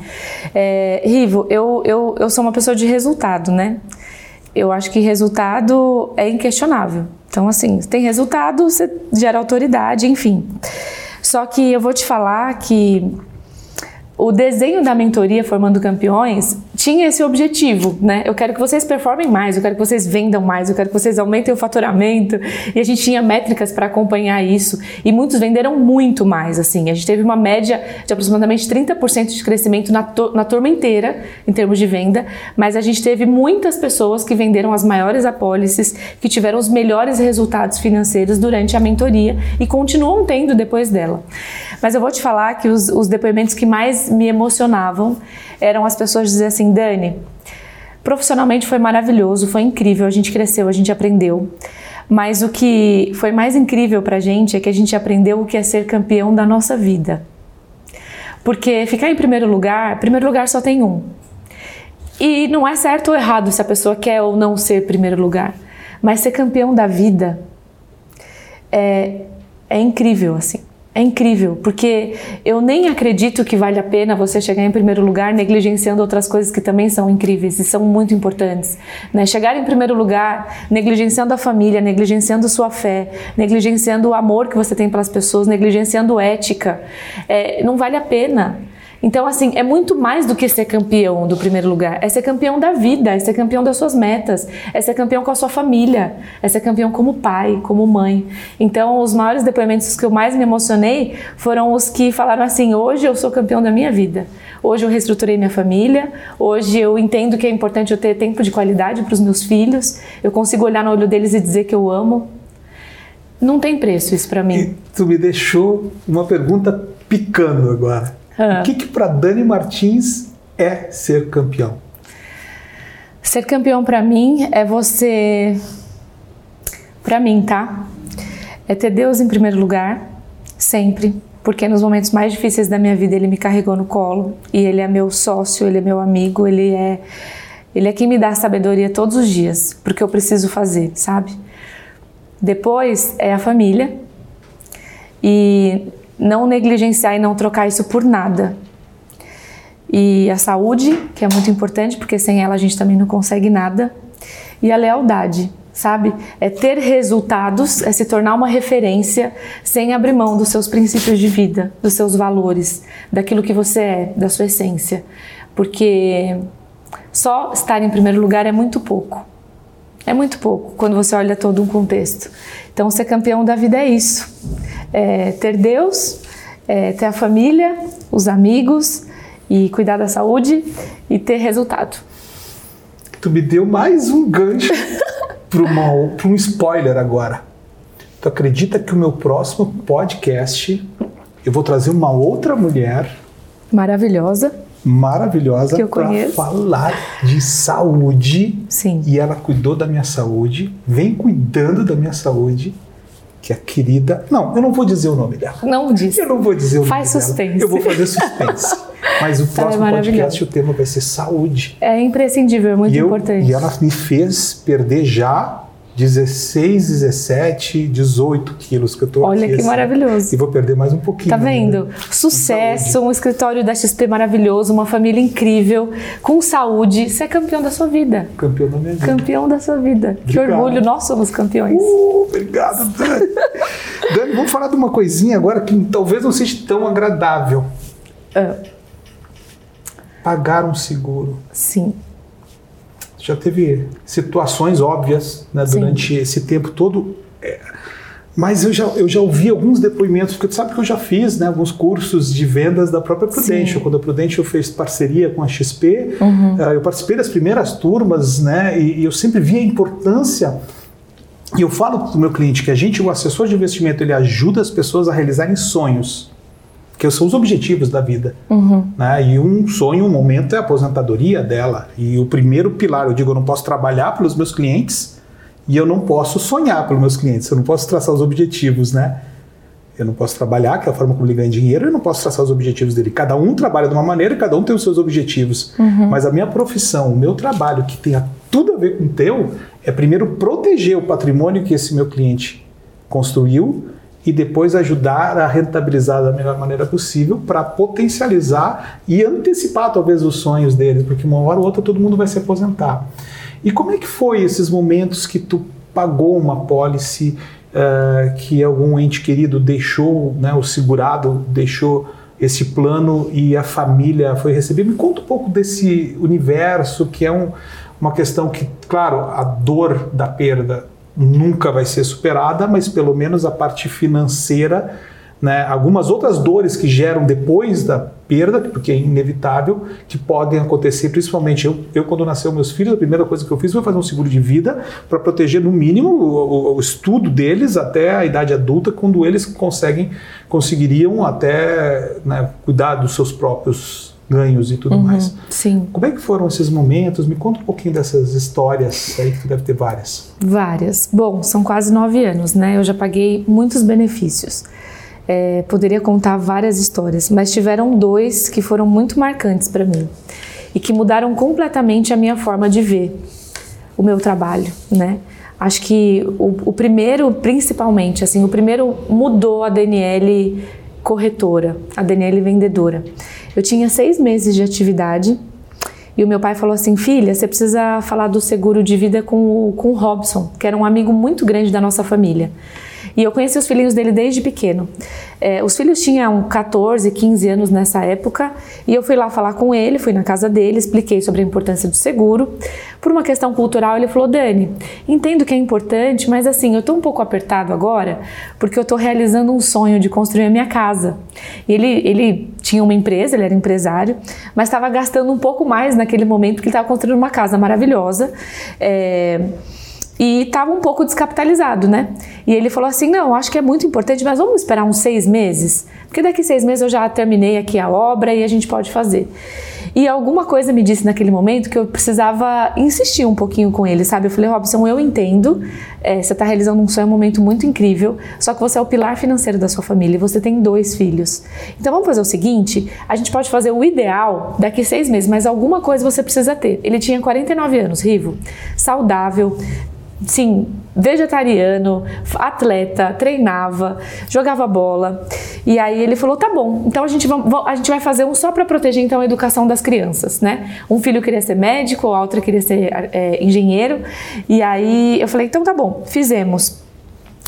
[SPEAKER 3] É, Rivo, eu, eu, eu sou uma pessoa de resultado, né? Eu acho que resultado é inquestionável. Então, assim, tem resultado, você gera autoridade, enfim. Só que eu vou te falar que o desenho da mentoria Formando Campeões tinha esse objetivo, né? Eu quero que vocês performem mais, eu quero que vocês vendam mais, eu quero que vocês aumentem o faturamento. E a gente tinha métricas para acompanhar isso. E muitos venderam muito mais, assim. A gente teve uma média de aproximadamente 30% de crescimento na, na turma inteira, em termos de venda. Mas a gente teve muitas pessoas que venderam as maiores apólices, que tiveram os melhores resultados financeiros durante a mentoria e continuam tendo depois dela. Mas eu vou te falar que os, os depoimentos que mais me emocionavam eram as pessoas dizer assim, Dani, profissionalmente foi maravilhoso, foi incrível, a gente cresceu, a gente aprendeu. Mas o que foi mais incrível pra gente é que a gente aprendeu o que é ser campeão da nossa vida. Porque ficar em primeiro lugar, primeiro lugar só tem um. E não é certo ou errado se a pessoa quer ou não ser primeiro lugar. Mas ser campeão da vida é, é incrível, assim. É incrível, porque eu nem acredito que vale a pena você chegar em primeiro lugar negligenciando outras coisas que também são incríveis e são muito importantes. Né? Chegar em primeiro lugar negligenciando a família, negligenciando sua fé, negligenciando o amor que você tem pelas pessoas, negligenciando ética, é, não vale a pena. Então, assim, é muito mais do que ser campeão do primeiro lugar. É ser campeão da vida, é ser campeão das suas metas, é ser campeão com a sua família, é ser campeão como pai, como mãe. Então, os maiores depoimentos que eu mais me emocionei foram os que falaram assim: hoje eu sou campeão da minha vida. Hoje eu reestruturei minha família, hoje eu entendo que é importante eu ter tempo de qualidade para os meus filhos, eu consigo olhar no olho deles e dizer que eu amo. Não tem preço isso para mim.
[SPEAKER 2] E tu me deixou uma pergunta picando agora.
[SPEAKER 3] Ah.
[SPEAKER 2] O que, que para Dani Martins é ser campeão?
[SPEAKER 3] Ser campeão para mim é você. Para mim, tá? É ter Deus em primeiro lugar, sempre. Porque nos momentos mais difíceis da minha vida ele me carregou no colo e ele é meu sócio, ele é meu amigo, ele é ele é quem me dá sabedoria todos os dias, porque eu preciso fazer, sabe? Depois é a família e não negligenciar e não trocar isso por nada. E a saúde, que é muito importante, porque sem ela a gente também não consegue nada. E a lealdade, sabe? É ter resultados, é se tornar uma referência sem abrir mão dos seus princípios de vida, dos seus valores, daquilo que você é, da sua essência. Porque só estar em primeiro lugar é muito pouco. É muito pouco quando você olha todo um contexto. Então, ser campeão da vida é isso: é ter Deus, é ter a família, os amigos e cuidar da saúde e ter resultado.
[SPEAKER 2] Tu me deu mais um gancho para um spoiler agora. Tu acredita que o meu próximo podcast eu vou trazer uma outra mulher
[SPEAKER 3] maravilhosa
[SPEAKER 2] maravilhosa para falar de saúde.
[SPEAKER 3] Sim.
[SPEAKER 2] E ela cuidou da minha saúde, vem cuidando da minha saúde. Que a querida. Não, eu não vou dizer o nome dela.
[SPEAKER 3] Não diz.
[SPEAKER 2] Eu não vou dizer o
[SPEAKER 3] Faz
[SPEAKER 2] nome
[SPEAKER 3] suspense.
[SPEAKER 2] dela. Eu vou fazer suspense. Mas o próximo é podcast, o tema vai ser saúde.
[SPEAKER 3] É imprescindível, é muito
[SPEAKER 2] e eu,
[SPEAKER 3] importante.
[SPEAKER 2] E ela me fez perder já 16, 17, 18 quilos que eu tô
[SPEAKER 3] Olha
[SPEAKER 2] aqui,
[SPEAKER 3] que
[SPEAKER 2] assim,
[SPEAKER 3] maravilhoso.
[SPEAKER 2] E vou perder mais um pouquinho.
[SPEAKER 3] Tá vendo?
[SPEAKER 2] Né?
[SPEAKER 3] Sucesso, um escritório da XP maravilhoso, uma família incrível, com saúde. Você é campeão da sua vida.
[SPEAKER 2] Campeão da minha vida.
[SPEAKER 3] Campeão da sua vida.
[SPEAKER 2] Obrigado.
[SPEAKER 3] Que orgulho, nós somos campeões.
[SPEAKER 2] Uh, obrigado, Dani. Dani, vamos falar de uma coisinha agora que talvez não seja tão agradável.
[SPEAKER 3] Ah,
[SPEAKER 2] Pagar um seguro.
[SPEAKER 3] sim.
[SPEAKER 2] Já teve situações óbvias né, durante esse tempo todo. É, mas eu já, eu já ouvi alguns depoimentos, porque tu sabe que eu já fiz né, alguns cursos de vendas da própria Prudential.
[SPEAKER 3] Sim.
[SPEAKER 2] Quando a Prudential fez parceria com a XP,
[SPEAKER 3] Uhum.
[SPEAKER 2] eh, eu participei das primeiras turmas, né, e, e eu sempre vi a importância. E eu falo para o meu cliente que a gente, o assessor de investimento, ele ajuda as pessoas a realizarem sonhos, que são os objetivos da vida.
[SPEAKER 3] Uhum.
[SPEAKER 2] Né? E um sonho, um momento é a aposentadoria dela. E o primeiro pilar, eu digo, eu não posso trabalhar pelos meus clientes e eu não posso sonhar pelos meus clientes. Eu não posso traçar os objetivos, né? Eu não posso trabalhar, que é a forma como ele ganha dinheiro, eu não posso traçar os objetivos dele. Cada um trabalha de uma maneira, cada um tem os seus objetivos. Mas a minha profissão, o meu trabalho, que tenha tudo a ver com o teu, é primeiro proteger o patrimônio que esse meu cliente construiu e depois ajudar a rentabilizar da melhor maneira possível para potencializar e antecipar talvez os sonhos deles, porque uma hora ou outra todo mundo vai se aposentar. E como é que foi esses momentos que tu pagou uma pólice eh, que algum ente querido deixou, né, o segurado deixou esse plano e a família foi receber? Me conta um pouco desse universo que é um, uma questão que, claro, a dor da perda nunca vai ser superada, mas pelo menos a parte financeira, né, algumas outras dores que geram depois da perda, porque é inevitável, que podem acontecer, principalmente eu, eu quando nasceu meus filhos, a primeira coisa que eu fiz foi fazer um seguro de vida para proteger no mínimo o, o- o estudo deles até a idade adulta, quando eles conseguem conseguiriam até né, cuidar dos seus próprios ganhos e tudo mais.
[SPEAKER 3] Sim,
[SPEAKER 2] Como é que foram esses momentos? Me conta um pouquinho dessas histórias aí que tu deve ter várias.
[SPEAKER 3] várias. Bom, são quase nove anos, né? Eu já paguei muitos benefícios. É, poderia contar várias histórias, mas tiveram dois que foram muito marcantes para mim e que mudaram completamente a minha forma de ver o meu trabalho, né? Acho que o, o primeiro, principalmente, assim, o primeiro mudou a Daniele corretora, a Daniele vendedora. Eu tinha seis meses de atividade e o meu pai falou assim: Filha, você precisa falar do seguro de vida com o, com o Robson, que era um amigo muito grande da nossa família. E eu conheci os filhinhos dele desde pequeno. É, os filhos tinham 14, 15 anos nessa época e eu fui lá falar com ele, fui na casa dele, expliquei sobre a importância do seguro. Por uma questão cultural, ele falou: Dani, entendo que é importante, mas assim, eu tô um pouco apertado agora porque eu tô realizando um sonho de construir a minha casa. E ele, ele tinha uma empresa, ele era empresário, mas estava gastando um pouco mais naquele momento porque ele estava construindo uma casa maravilhosa. É, e estava um pouco descapitalizado, né? E ele falou assim: não, acho que é muito importante, mas vamos esperar uns seis meses, porque daqui seis meses eu já terminei aqui a obra e a gente pode fazer. E alguma coisa me disse naquele momento que eu precisava insistir um pouquinho com ele, sabe? Eu falei, Robson, eu entendo, é, você está realizando um sonho, um momento muito incrível, só que você é o pilar financeiro da sua família e você tem dois filhos. Então vamos fazer o seguinte: a gente pode fazer o ideal daqui seis meses, mas alguma coisa você precisa ter. Ele tinha 49 anos, Rivo, saudável, sim, vegetariano, atleta, treinava, jogava bola. E aí ele falou: tá bom, então a gente, vai, a gente vai fazer um só para proteger então a educação das crianças, né? Um filho queria ser médico, a outra queria ser é, engenheiro. E aí eu falei: então tá bom, fizemos.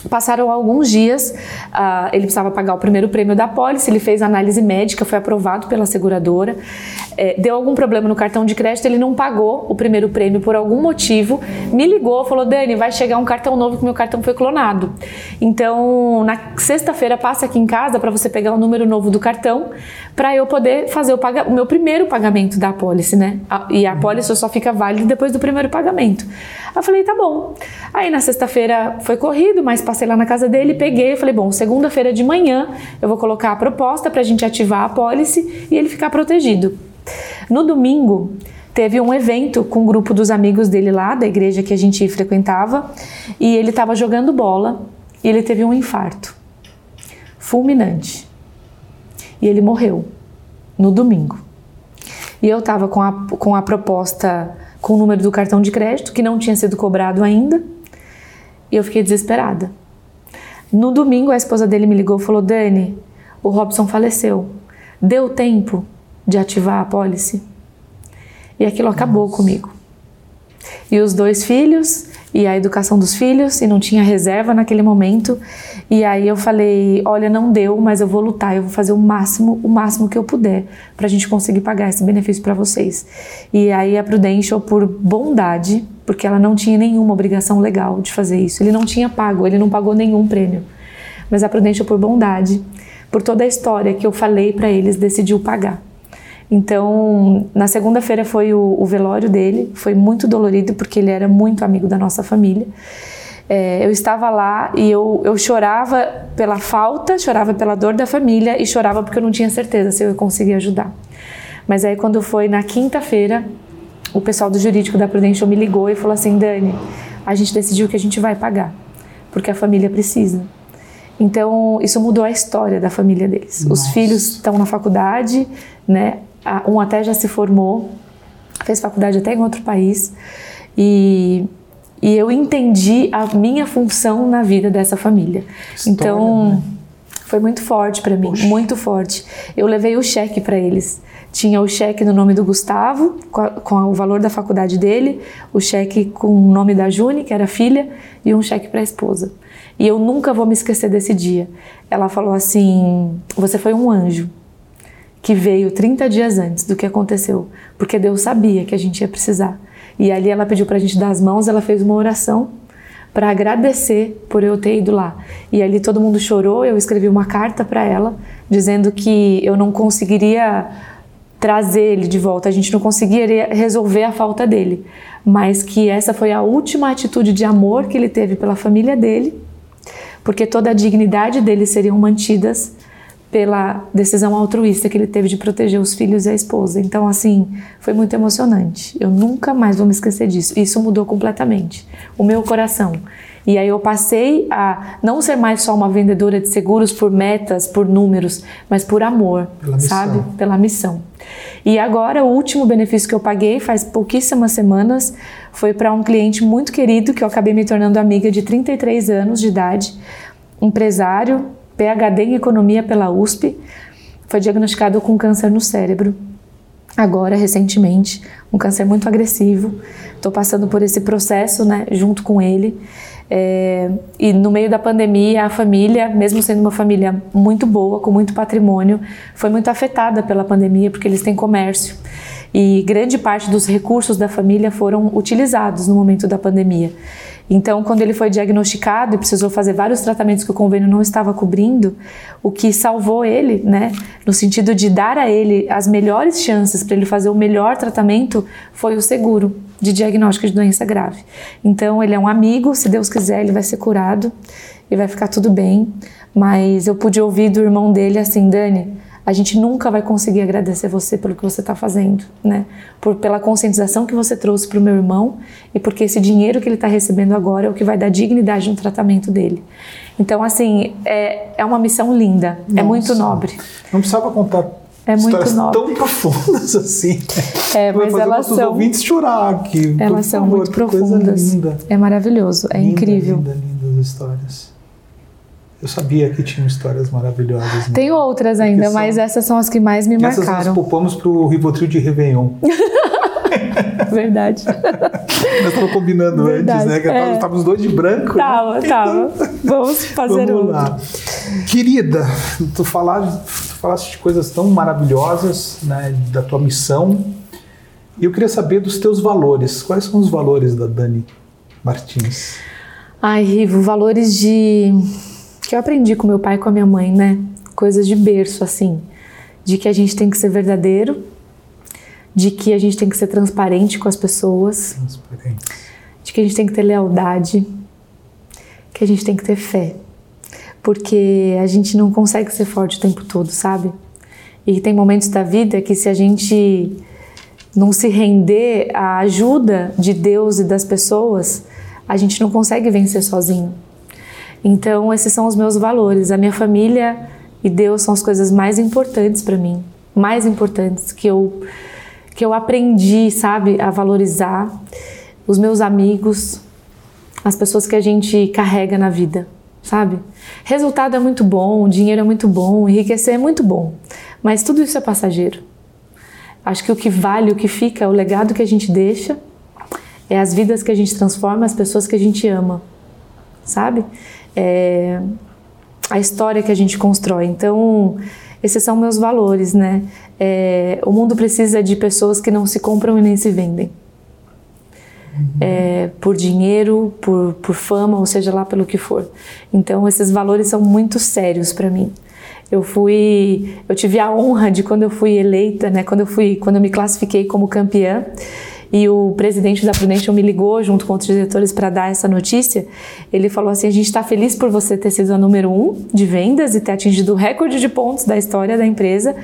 [SPEAKER 3] Passaram alguns dias, uh, ele precisava pagar o primeiro prêmio da pólice, ele fez análise médica, foi aprovado pela seguradora. É, deu algum problema no cartão de crédito, ele não pagou o primeiro prêmio por algum motivo, me ligou, falou: Dani, vai chegar um cartão novo que meu cartão foi clonado. Então, na sexta-feira, passa aqui em casa para você pegar o número novo do cartão, para eu poder fazer o, o meu primeiro pagamento da pólice, né? E a pólice só fica válida depois do primeiro pagamento. Eu falei: tá bom. Aí na sexta-feira foi corrido, mas passei lá na casa dele, peguei, falei, bom, segunda-feira de manhã eu vou colocar a proposta para a gente ativar a pólice e ele ficar protegido. No domingo, teve um evento com um grupo dos amigos dele lá, da igreja que a gente frequentava, e ele estava jogando bola e ele teve um infarto fulminante. E ele morreu no domingo. E eu estava com a, com a proposta com o número do cartão de crédito, que não tinha sido cobrado ainda, e eu fiquei desesperada. No domingo, a esposa dele me ligou e falou: Dani, o Robson faleceu. Deu tempo de ativar a pólice? E aquilo acabou Nossa. comigo. E os dois filhos, e a educação dos filhos, e não tinha reserva naquele momento. E aí eu falei: olha, não deu, mas eu vou lutar, eu vou fazer o máximo, o máximo que eu puder para a gente conseguir pagar esse benefício para vocês. E aí a Prudential, por bondade, porque ela não tinha nenhuma obrigação legal de fazer isso. Ele não tinha pago, ele não pagou nenhum prêmio. Mas a Prudential, por bondade, por toda a história que eu falei para eles, decidiu pagar. Então, na segunda-feira foi o, o, velório dele, foi muito dolorido porque ele era muito amigo da nossa família. É, eu estava lá e eu, eu chorava pela falta, chorava pela dor da família e chorava porque eu não tinha certeza se eu conseguia ajudar. Mas aí, quando foi na quinta-feira, o pessoal do jurídico da Prudential me ligou e falou assim: Dani, a gente decidiu que a gente vai pagar, porque a família precisa. Então, isso mudou a história da família deles. Nossa. Os filhos estão na faculdade, né? Um até já se formou, fez faculdade até em outro país. E, e eu entendi a minha função na vida dessa família. História, então, né? foi muito forte para mim, Poxa. muito forte. Eu levei o cheque para eles. Tinha o cheque no nome do Gustavo, com, a, com o valor da faculdade dele, o cheque com o nome da Juni, que era filha, e um cheque para a esposa. E eu nunca vou me esquecer desse dia. Ela falou assim: Você foi um anjo que veio 30 dias antes do que aconteceu, porque Deus sabia que a gente ia precisar. E ali ela pediu para a gente dar as mãos, ela fez uma oração para agradecer por eu ter ido lá. E ali todo mundo chorou, eu escrevi uma carta para ela dizendo que eu não conseguiria trazer ele de volta, a gente não conseguiria resolver a falta dele, mas que essa foi a última atitude de amor que ele teve pela família dele, porque toda a dignidade dele seriam mantidas pela decisão altruísta que ele teve de proteger os filhos e a esposa. Então, assim, foi muito emocionante. Eu nunca mais vou me esquecer disso. Isso mudou completamente o meu coração. E aí eu passei a não ser mais só uma vendedora de seguros por metas, por números, mas por amor, Pela sabe? Missão. Pela missão. E agora o último benefício que eu paguei faz pouquíssimas semanas foi para um cliente muito querido que eu acabei me tornando amiga de 33 anos de idade, empresário, PhD em economia pela USP, foi diagnosticado com câncer no cérebro. Agora, recentemente, um câncer muito agressivo. Estou passando por esse processo, né, junto com ele. É, e no meio da pandemia, a família, mesmo sendo uma família muito boa, com muito patrimônio, foi muito afetada pela pandemia porque eles têm comércio. E grande parte dos recursos da família foram utilizados no momento da pandemia. Então, quando ele foi diagnosticado e precisou fazer vários tratamentos que o convênio não estava cobrindo, o que salvou ele, né, no sentido de dar a ele as melhores chances para ele fazer o melhor tratamento, foi o seguro. de diagnóstico de doença grave. Então, ele é um amigo, se Deus quiser, ele vai ser curado e vai ficar tudo bem. Mas eu pude ouvir do irmão dele assim, Dani, a gente nunca vai conseguir agradecer você pelo que você está fazendo, né? Por, pela conscientização que você trouxe para o meu irmão e porque esse dinheiro que ele está recebendo agora é o que vai dar dignidade no tratamento dele. Então, assim, é, é uma missão linda, Nossa. é muito nobre.
[SPEAKER 2] Não precisava contar é histórias nobre. tão profundas assim.
[SPEAKER 3] É, mas elas são. Os
[SPEAKER 2] ouvintes chorar aqui.
[SPEAKER 3] Elas são favor, muito profundas. É maravilhoso, é
[SPEAKER 2] linda,
[SPEAKER 3] incrível.
[SPEAKER 2] Linda, lindas histórias. Eu sabia que tinham histórias maravilhosas.
[SPEAKER 3] Né? Tem outras ainda, são... mas essas são as que mais me
[SPEAKER 2] essas
[SPEAKER 3] marcaram.
[SPEAKER 2] Essas nós poupamos pro Rivotril de Réveillon.
[SPEAKER 3] Verdade.
[SPEAKER 2] Nós estávamos combinando Verdade. antes, né? Que é. estávamos dois de branco.
[SPEAKER 3] Tava, né? tava. Vamos fazer
[SPEAKER 2] Vamos
[SPEAKER 3] outro.
[SPEAKER 2] Lá. Querida, tu falaste, tu falaste de coisas tão maravilhosas, né? Da tua missão. E eu queria saber dos teus valores. Quais são os valores da Dani Martins?
[SPEAKER 3] Ai, Rivo, valores de que eu aprendi com meu pai e com a minha mãe, né? Coisas de berço, assim. De que a gente tem que ser verdadeiro, de que a gente tem que ser transparente com as pessoas, de que a gente tem que ter lealdade, que a gente tem que ter fé. Porque a gente não consegue ser forte o tempo todo, sabe? E tem momentos da vida que se a gente não se render à ajuda de Deus e das pessoas, a gente não consegue vencer sozinho. Então, esses são os meus valores. A minha família e Deus são as coisas mais importantes para mim, mais importantes que eu que eu aprendi, sabe, a valorizar. Os meus amigos, as pessoas que a gente carrega na vida, sabe? Resultado é muito bom, dinheiro é muito bom, enriquecer é muito bom, mas tudo isso é passageiro. Acho que o que vale, o que fica, o legado que a gente deixa, é as vidas que a gente transforma, as pessoas que a gente ama, sabe? É, a história que a gente constrói. Então, esses são meus valores, né? É, o mundo precisa de pessoas que não se compram e nem se vendem. Uhum. É, por dinheiro, por, por fama, ou seja lá pelo que for. Então, esses valores são muito sérios para mim. Eu fui, eu tive a honra de quando eu fui eleita, né? Quando eu fui, quando eu me classifiquei como campeã, e o presidente da Prudential me ligou junto com outros diretores para dar essa notícia. Ele falou assim: a gente está feliz por você ter sido a número um de vendas e ter atingido o recorde de pontos da história da empresa,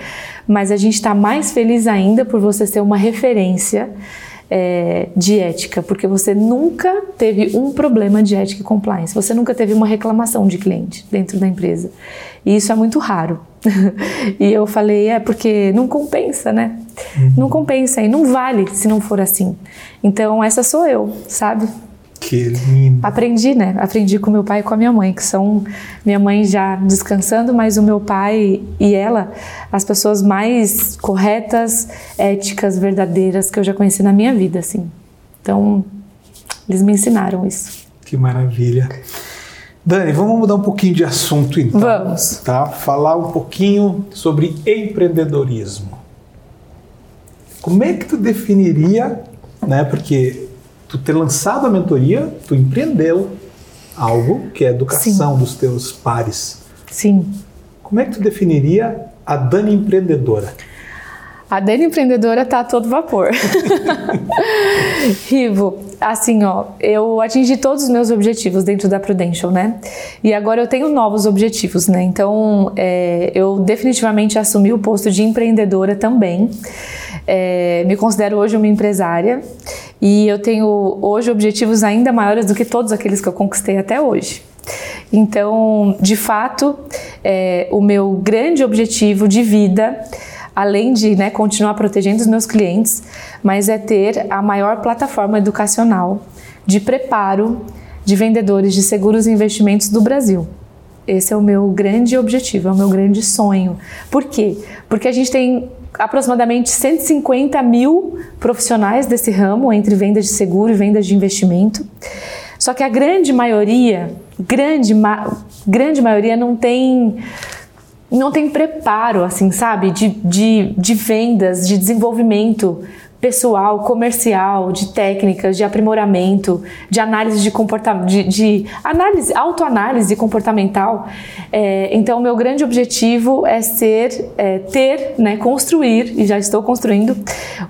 [SPEAKER 3] mas a gente está mais feliz ainda por você ser uma referência é, de ética, porque você nunca teve um problema de ética e compliance, você nunca teve uma reclamação de cliente dentro da empresa. E isso é muito raro. e eu falei, é porque não compensa, né? Uhum. Não compensa e não vale se não for assim. Então, essa sou eu, sabe?
[SPEAKER 2] Que lindo.
[SPEAKER 3] Aprendi, né? Aprendi com meu pai e com a minha mãe, que são minha mãe já descansando, mas o meu pai e ela, as pessoas mais corretas, éticas, verdadeiras que eu já conheci na minha vida, assim. Então, eles me ensinaram isso.
[SPEAKER 2] Que maravilha. Dani, vamos mudar um pouquinho de assunto então.
[SPEAKER 3] Vamos.
[SPEAKER 2] Tá? Falar um pouquinho sobre empreendedorismo. Como é que tu definiria, né? Porque tu ter lançado a mentoria, tu empreendeu algo que é a educação Sim. dos teus pares.
[SPEAKER 3] Sim.
[SPEAKER 2] Como é que tu definiria a Dani empreendedora?
[SPEAKER 3] A Dani empreendedora tá a todo vapor. Rivo, assim, ó, eu atingi todos os meus objetivos dentro da Prudential, né? E agora eu tenho novos objetivos, né? Então, é, eu definitivamente assumi o posto de empreendedora também. É, me considero hoje uma empresária e eu tenho hoje objetivos ainda maiores do que todos aqueles que eu conquistei até hoje. Então, de fato, é, o meu grande objetivo de vida, além de né, continuar protegendo os meus clientes, mas é ter a maior plataforma educacional de preparo de vendedores de seguros e investimentos do Brasil. Esse é o meu grande objetivo, é o meu grande sonho. Por quê? Porque a gente tem aproximadamente 150 mil profissionais desse ramo, entre vendas de seguro e vendas de investimento. Só que a grande maioria, grande, ma grande maioria não tem não tem preparo, assim, sabe, de, de, de vendas, de desenvolvimento pessoal, comercial, de técnicas, de aprimoramento, de análise de comportamento, de, de análise, autoanálise comportamental. É, então, meu grande objetivo é ser, é, ter, né, construir, e já estou construindo,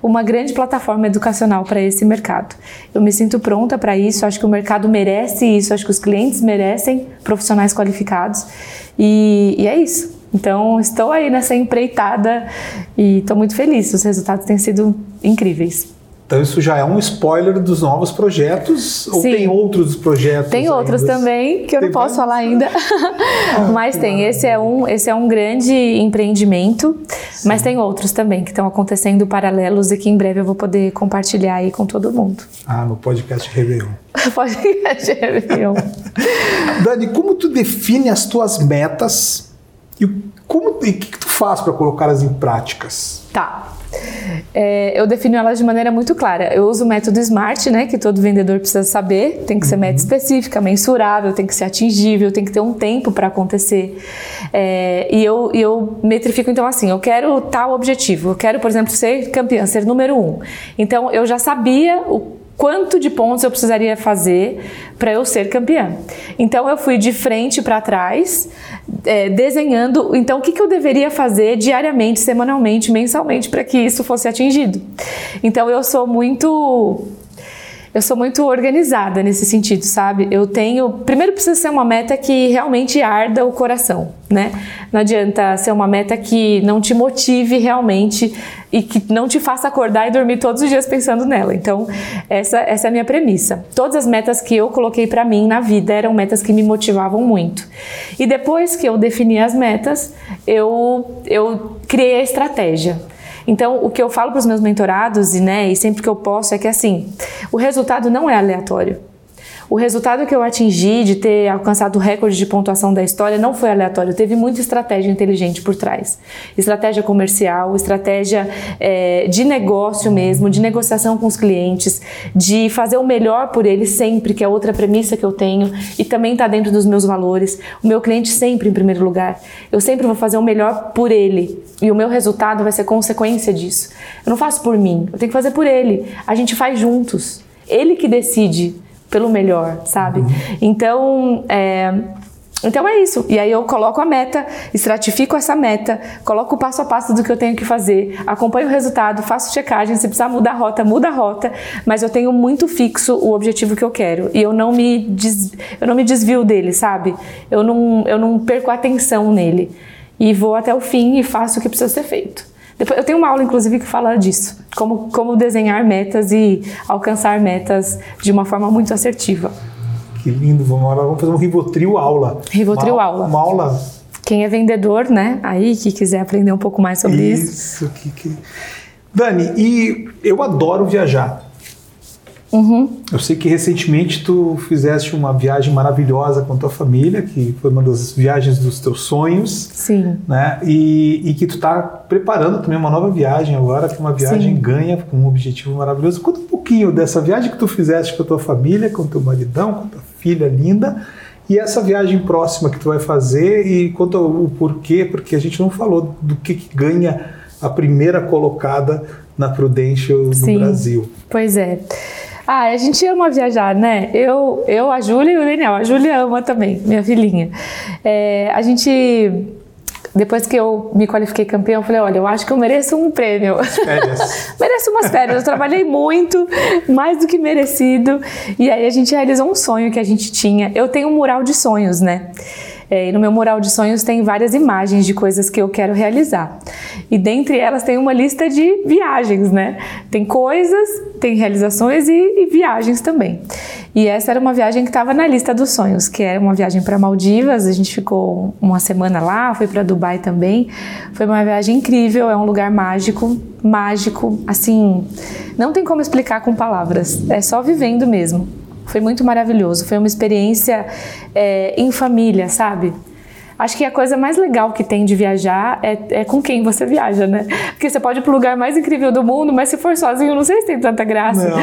[SPEAKER 3] uma grande plataforma educacional para esse mercado. Eu me sinto pronta para isso, acho que o mercado merece isso, acho que os clientes merecem profissionais qualificados, e, e é isso. Então, estou aí nessa empreitada e estou muito feliz. Os resultados têm sido incríveis.
[SPEAKER 2] Então isso já é um spoiler dos novos projetos ou
[SPEAKER 3] Sim.
[SPEAKER 2] tem outros projetos?
[SPEAKER 3] Tem outros
[SPEAKER 2] ainda?
[SPEAKER 3] também que eu
[SPEAKER 2] Tem
[SPEAKER 3] não posso
[SPEAKER 2] vários?
[SPEAKER 3] falar ainda, mas tem. Esse é um, esse é um grande empreendimento, mas tem outros também que estão acontecendo paralelos e que em breve eu vou poder compartilhar aí com todo mundo.
[SPEAKER 2] Ah, no podcast Réveillon.
[SPEAKER 3] Pode Réveillon.
[SPEAKER 2] Dani, como tu define as tuas metas e como e o que, que tu faz para colocá-las em práticas?
[SPEAKER 3] Tá. É, eu defino elas de maneira muito clara. Eu uso o método SMART, né, que todo vendedor precisa saber. Tem que ser meta específica, mensurável, tem que ser atingível, tem que ter um tempo para acontecer. É, e eu, e eu metrifico então assim: eu quero tal objetivo. Eu quero, por exemplo, ser campeã, ser número um. Então eu já sabia o quanto de pontos eu precisaria fazer para eu ser campeã. Então eu fui de frente para trás, é, desenhando. Então o que, que eu deveria fazer diariamente, semanalmente, mensalmente para que isso fosse atingido. Então eu sou muito eu sou muito organizada nesse sentido, sabe? Eu tenho. Primeiro precisa ser uma meta que realmente arda o coração, né? Não adianta ser uma meta que não te motive realmente e que não te faça acordar e dormir todos os dias pensando nela. Então, essa, essa é a minha premissa. Todas as metas que eu coloquei para mim na vida eram metas que me motivavam muito. E depois que eu defini as metas, eu, eu criei a estratégia. Então, o que eu falo para os meus mentorados e, né, e sempre que eu posso é que assim, o resultado não é aleatório. O resultado que eu atingi de ter alcançado o recorde de pontuação da história não foi aleatório, teve muita estratégia inteligente por trás. Estratégia comercial, estratégia é, de negócio mesmo, de negociação com os clientes, de fazer o melhor por eles sempre, que é outra premissa que eu tenho e também está dentro dos meus valores. O meu cliente sempre em primeiro lugar. Eu sempre vou fazer o melhor por ele e o meu resultado vai ser consequência disso. Eu não faço por mim, eu tenho que fazer por ele. A gente faz juntos. Ele que decide pelo melhor, sabe? Então, é, então é isso. E aí eu coloco a meta, estratifico essa meta, coloco o passo a passo do que eu tenho que fazer, acompanho o resultado, faço checagem, se precisar mudar a rota, muda a rota, mas eu tenho muito fixo o objetivo que eu quero e eu não me, des, eu não me desvio dele, sabe? Eu não, eu não perco a atenção nele e vou até o fim e faço o que precisa ser feito. Depois, eu tenho uma aula, inclusive, que fala disso. Como, como desenhar metas e alcançar metas de uma forma muito assertiva.
[SPEAKER 2] Que lindo, vamos, fazer um Rivotril aula.
[SPEAKER 3] Rivotril
[SPEAKER 2] uma,
[SPEAKER 3] aula.
[SPEAKER 2] Uma aula.
[SPEAKER 3] Quem é vendedor, né? Aí que quiser aprender um pouco mais sobre isso.
[SPEAKER 2] Isso, que, que... Dani, e eu adoro viajar.
[SPEAKER 3] Uhum.
[SPEAKER 2] Eu sei que recentemente tu fizeste uma viagem maravilhosa com tua família, que foi uma das viagens dos teus sonhos,
[SPEAKER 3] Sim.
[SPEAKER 2] né? E, e que tu tá preparando também uma nova viagem agora, que é uma viagem
[SPEAKER 3] Sim.
[SPEAKER 2] ganha com um objetivo maravilhoso. Conta um pouquinho dessa viagem que tu fizeste com a tua família, com teu maridão, com tua filha linda, e essa viagem próxima que tu vai fazer e conta o porquê, porque a gente não falou do que, que ganha a primeira colocada na Prudential no
[SPEAKER 3] Sim.
[SPEAKER 2] Brasil.
[SPEAKER 3] Pois é. Ah, a gente ama viajar, né? Eu, eu a Júlia e o Daniel. A Júlia ama também, minha filhinha. É, a gente, depois que eu me qualifiquei campeão, eu falei: olha, eu acho que eu mereço um prêmio.
[SPEAKER 2] Férias.
[SPEAKER 3] mereço umas férias. Eu trabalhei muito, mais do que merecido. E aí a gente realizou um sonho que a gente tinha. Eu tenho um mural de sonhos, né? É, e no meu mural de sonhos tem várias imagens de coisas que eu quero realizar. E dentre elas tem uma lista de viagens, né? Tem coisas, tem realizações e, e viagens também. E essa era uma viagem que estava na lista dos sonhos, que era uma viagem para Maldivas. A gente ficou uma semana lá, foi para Dubai também. Foi uma viagem incrível, é um lugar mágico, mágico, assim, não tem como explicar com palavras. É só vivendo mesmo. Foi muito maravilhoso. Foi uma experiência é, em família, sabe? Acho que a coisa mais legal que tem de viajar é, é, com quem você viaja, né? Porque você pode ir pro lugar mais incrível do mundo, mas se for sozinho, não sei se tem tanta graça.
[SPEAKER 2] Não, não.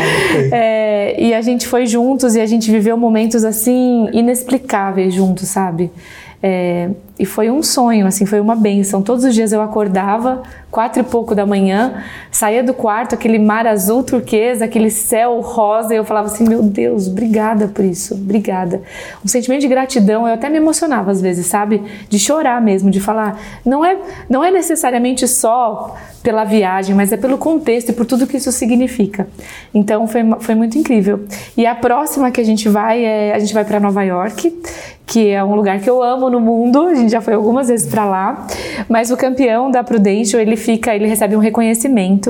[SPEAKER 3] É, e a gente foi juntos e a gente viveu momentos assim inexplicáveis juntos, sabe? É, e foi um sonho, assim, foi uma benção. Todos os dias eu acordava, quatro e pouco da manhã, saía do quarto, aquele mar azul turquesa, aquele céu rosa, e eu falava assim: meu Deus, obrigada por isso, obrigada. Um sentimento de gratidão, eu até me emocionava às vezes, sabe? De chorar mesmo, de falar. Não é, não é necessariamente só pela viagem, mas é pelo contexto e por tudo que isso significa. Então foi, foi muito incrível. E a próxima que a gente vai é a gente vai para Nova York que é um lugar que eu amo no mundo. A gente já foi algumas vezes para lá. Mas o campeão da Prudential, ele fica, ele recebe um reconhecimento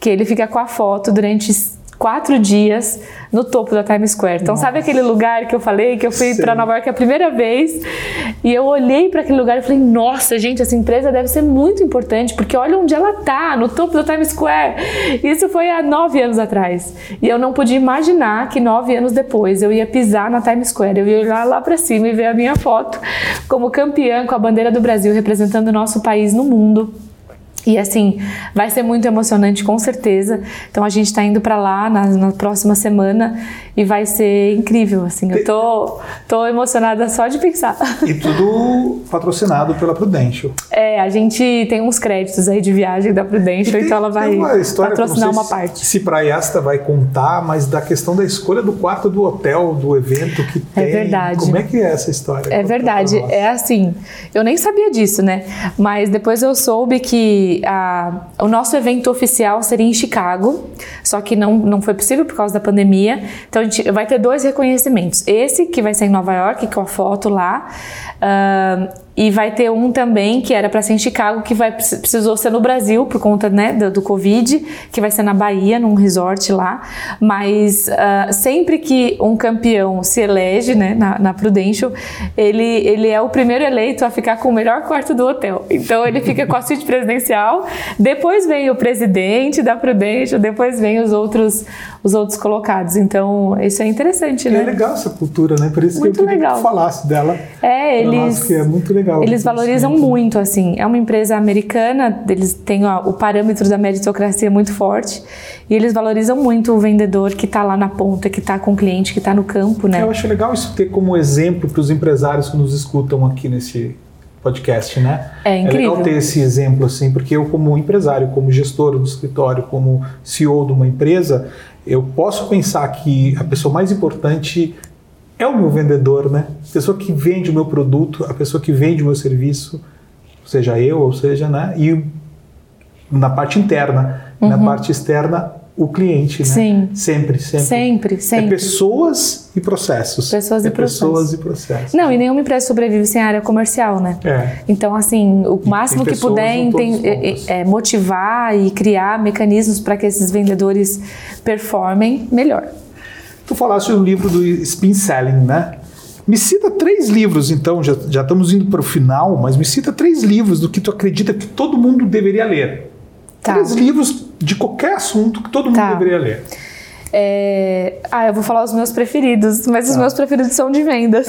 [SPEAKER 3] que ele fica com a foto durante quatro dias no topo da Times Square. Então, Nossa. sabe aquele lugar que eu falei que eu fui para Nova York a primeira vez e eu olhei para aquele lugar e falei: Nossa, gente, essa empresa deve ser muito importante porque olha onde ela tá, no topo da Times Square. Isso foi há nove anos atrás e eu não podia imaginar que nove anos depois eu ia pisar na Times Square, eu ia olhar lá para cima e ver a minha foto como campeã com a bandeira do Brasil representando o nosso país no mundo. E assim, vai ser muito emocionante com certeza. Então a gente está indo para lá na, na, próxima semana e vai ser incrível. Assim, eu tô, tô emocionada só de pensar.
[SPEAKER 2] E tudo patrocinado pela Prudential.
[SPEAKER 3] É, a gente tem uns créditos aí de viagem da Prudential, então ela vai uma patrocinar uma parte.
[SPEAKER 2] Se Praiasta vai contar, mas da questão da escolha do quarto do hotel, do evento que é tem.
[SPEAKER 3] É verdade.
[SPEAKER 2] Como é que é essa história?
[SPEAKER 3] É verdade. É assim, eu nem sabia disso, né? Mas depois eu soube que a, o nosso evento oficial seria em Chicago, só que não, não foi possível por causa da pandemia. Então a gente vai ter dois reconhecimentos. Esse, que vai ser em Nova York, com a foto lá, uh, e vai ter um também que era para ser em Chicago, que vai, precisou ser no Brasil por conta né, do, do Covid, que vai ser na Bahia, num resort lá. Mas uh, sempre que um campeão se elege né, na, na Prudential, ele, ele é o primeiro eleito a ficar com o melhor quarto do hotel. Então ele fica com a suíte presidencial, depois vem o presidente da Prudential, depois vem os outros, os outros colocados. Então isso é interessante, né?
[SPEAKER 2] É legal essa cultura, né? Por isso
[SPEAKER 3] muito
[SPEAKER 2] que eu queria
[SPEAKER 3] legal.
[SPEAKER 2] que falasse dela.
[SPEAKER 3] É, eles.
[SPEAKER 2] que é muito legal legal.
[SPEAKER 3] Eles valorizam muito, assim. É uma empresa americana, eles têm ó, o parâmetro da meritocracia muito forte e eles valorizam muito o vendedor que está lá na ponta, que está com o cliente, que está no campo, né?
[SPEAKER 2] Eu acho legal isso ter como exemplo para os empresários que nos escutam aqui nesse podcast, né?
[SPEAKER 3] É incrível.
[SPEAKER 2] É legal ter esse exemplo, assim, porque eu como empresário, como gestor do escritório, como CEO de uma empresa, eu posso pensar que a pessoa mais importante é o meu vendedor, né? A pessoa que vende o meu produto, a pessoa que vende o meu serviço, seja eu, ou seja, né? E na parte interna, uhum. na parte externa, o cliente, né?
[SPEAKER 3] Sim.
[SPEAKER 2] Sempre, sempre.
[SPEAKER 3] Sempre, sempre.
[SPEAKER 2] É pessoas e processos.
[SPEAKER 3] Pessoas
[SPEAKER 2] é
[SPEAKER 3] e processos.
[SPEAKER 2] pessoas e processos.
[SPEAKER 3] Não, e nenhuma empresa sobrevive sem área comercial, né?
[SPEAKER 2] É.
[SPEAKER 3] Então, assim, o máximo que puder é, é, motivar e criar mecanismos para que esses vendedores performem, melhor.
[SPEAKER 2] Tu falaste do livro do Spin Selling, né? Me cita três livros, então, já, já estamos indo para o final, mas me cita três livros do que tu acredita que todo mundo deveria ler. Tá. Três livros de qualquer assunto que todo mundo tá. deveria ler.
[SPEAKER 3] É... Ah, eu vou falar os meus preferidos, mas tá. os meus preferidos são de vendas.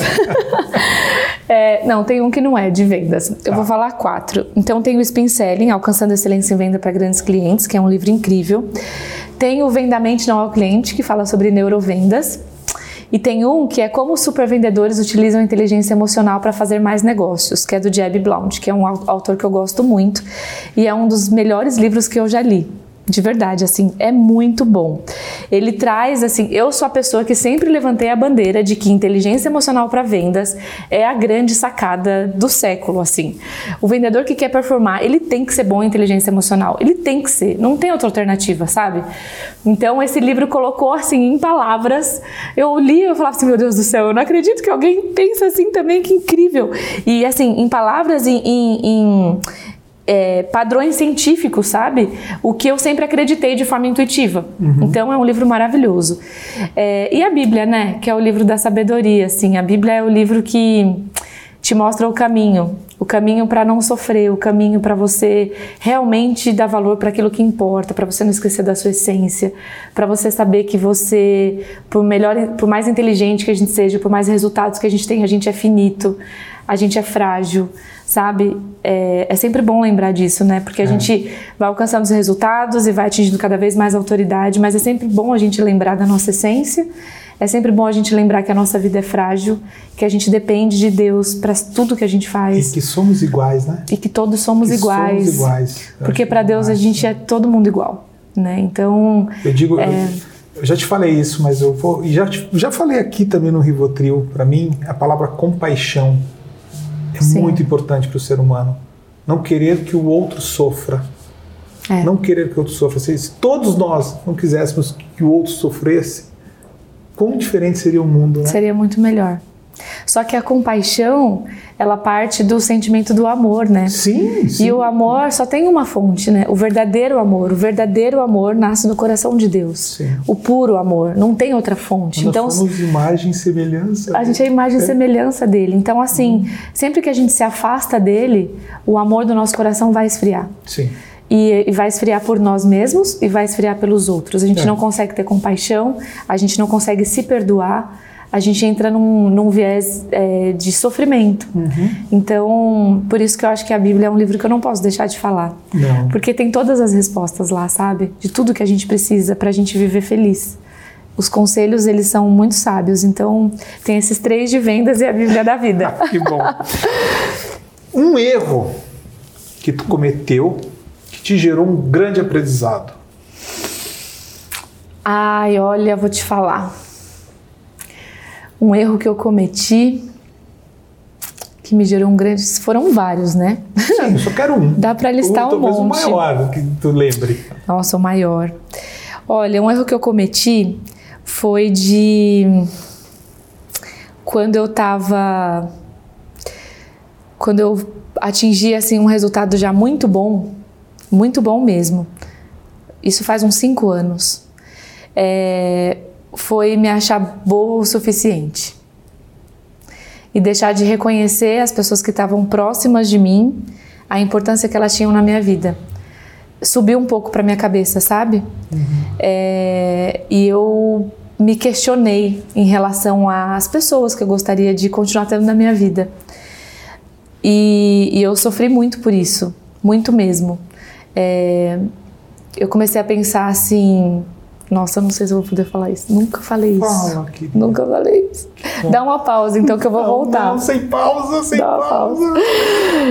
[SPEAKER 3] é, não, tem um que não é de vendas. Eu tá. vou falar quatro. Então tem o Spin Selling, Alcançando Excelência em Venda para Grandes Clientes, que é um livro incrível. Tem o Vendamente Não ao Cliente, que fala sobre neurovendas. E tem um que é como supervendedores utilizam inteligência emocional para fazer mais negócios, que é do Jeb Blount, que é um autor que eu gosto muito e é um dos melhores livros que eu já li. De verdade, assim, é muito bom. Ele traz, assim, eu sou a pessoa que sempre levantei a bandeira de que inteligência emocional para vendas é a grande sacada do século, assim. O vendedor que quer performar, ele tem que ser bom em inteligência emocional. Ele tem que ser, não tem outra alternativa, sabe? Então, esse livro colocou, assim, em palavras. Eu li e eu falava assim, meu Deus do céu, eu não acredito que alguém pensa assim também, que incrível. E, assim, em palavras, em, em, em é, padrões científicos, sabe? O que eu sempre acreditei de forma intuitiva. Uhum. Então é um livro maravilhoso. É, e a Bíblia, né? Que é o livro da sabedoria, assim. A Bíblia é o livro que te mostra o caminho, o caminho para não sofrer, o caminho para você realmente dar valor para aquilo que importa, para você não esquecer da sua essência, para você saber que você, por melhor, por mais inteligente que a gente seja, por mais resultados que a gente tenha, a gente é finito, a gente é frágil sabe? É, é, sempre bom lembrar disso, né? Porque a é. gente vai alcançando os resultados e vai atingindo cada vez mais autoridade, mas é sempre bom a gente lembrar da nossa essência, É sempre bom a gente lembrar que a nossa vida é frágil, que a gente depende de Deus para tudo que a gente faz.
[SPEAKER 2] E que somos iguais, né?
[SPEAKER 3] E que todos somos
[SPEAKER 2] que
[SPEAKER 3] iguais.
[SPEAKER 2] Somos iguais.
[SPEAKER 3] Porque para Deus a gente é todo mundo igual, né? Então.
[SPEAKER 2] Eu digo. É... Eu já te falei isso, mas eu vou. E já, já falei aqui também no Rivotril. Para mim, a palavra compaixão é Sim. muito importante para o ser humano. Não querer que o outro sofra. É. Não querer que o outro sofra. Se todos nós não quiséssemos que o outro sofresse, quão diferente seria o mundo, né?
[SPEAKER 3] Seria muito melhor. Só que a compaixão, ela parte do sentimento do amor, né?
[SPEAKER 2] Sim, sim.
[SPEAKER 3] E o amor só tem uma fonte, né? O verdadeiro amor. O verdadeiro amor nasce no coração de Deus.
[SPEAKER 2] Sim.
[SPEAKER 3] O puro amor. Não tem outra fonte.
[SPEAKER 2] Nós
[SPEAKER 3] então,
[SPEAKER 2] somos imagem e semelhança.
[SPEAKER 3] A gente é imagem e é. semelhança dele. Então, assim, hum. sempre que a gente se afasta dele, o amor do nosso coração vai esfriar.
[SPEAKER 2] Sim.
[SPEAKER 3] E, e, vai esfriar por nós mesmos e vai esfriar pelos outros. A gente é. não consegue ter compaixão, a gente não consegue se perdoar, a gente entra num, num viés é, de sofrimento.
[SPEAKER 2] Uhum.
[SPEAKER 3] Então, por isso que eu acho que a Bíblia é um livro que eu não posso deixar de falar.
[SPEAKER 2] Não.
[SPEAKER 3] Porque tem todas as respostas lá, sabe? De tudo que a gente precisa para a gente viver feliz. Os conselhos, eles são muito sábios. Então, tem esses três de vendas e a Bíblia da vida.
[SPEAKER 2] que bom. Um erro que tu cometeu te gerou um grande aprendizado?
[SPEAKER 3] Ai, olha, vou te falar. Um erro que eu cometi que me gerou um grande. Foram vários, né?
[SPEAKER 2] Sim, eu só quero um.
[SPEAKER 3] Dá para listar um monte.
[SPEAKER 2] o maior que tu lembre.
[SPEAKER 3] Nossa, o maior. Olha, um erro que eu cometi foi de. Quando eu tava. Quando eu atingi assim, um resultado já muito bom muito bom mesmo. Isso faz uns cinco anos. É, foi me achar boa o suficiente e deixar de reconhecer as pessoas que estavam próximas de mim, a importância que elas tinham na minha vida. Subiu um pouco para minha cabeça, sabe?
[SPEAKER 2] Uhum.
[SPEAKER 3] É, e eu me questionei em relação às pessoas que eu gostaria de continuar tendo na minha vida. E, e eu sofri muito por isso, muito mesmo é, eu comecei a pensar assim, nossa, não sei se eu vou poder falar isso. Nunca falei isso.
[SPEAKER 2] Fala,
[SPEAKER 3] Nunca falei isso. Dá uma pausa, então, que eu vou
[SPEAKER 2] não,
[SPEAKER 3] voltar.
[SPEAKER 2] Não, sem pausa, sem pausa. pausa.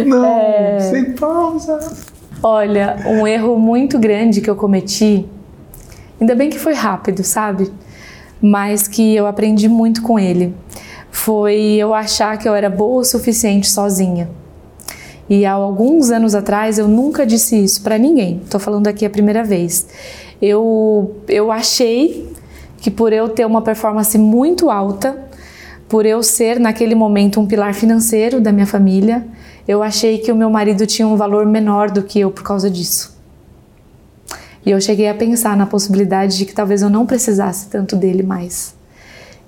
[SPEAKER 2] Não, é... sem pausa.
[SPEAKER 3] Olha, um erro muito grande que eu cometi, ainda bem que foi rápido, sabe? Mas que eu aprendi muito com ele. Foi eu achar que eu era boa o suficiente sozinha. E há alguns anos atrás eu nunca disse isso para ninguém. Estou falando aqui a primeira vez. Eu, eu achei que por eu ter uma performance muito alta, por eu ser naquele momento um pilar financeiro da minha família, eu achei que o meu marido tinha um valor menor do que eu por causa disso. E eu cheguei a pensar na possibilidade de que talvez eu não precisasse tanto dele mais.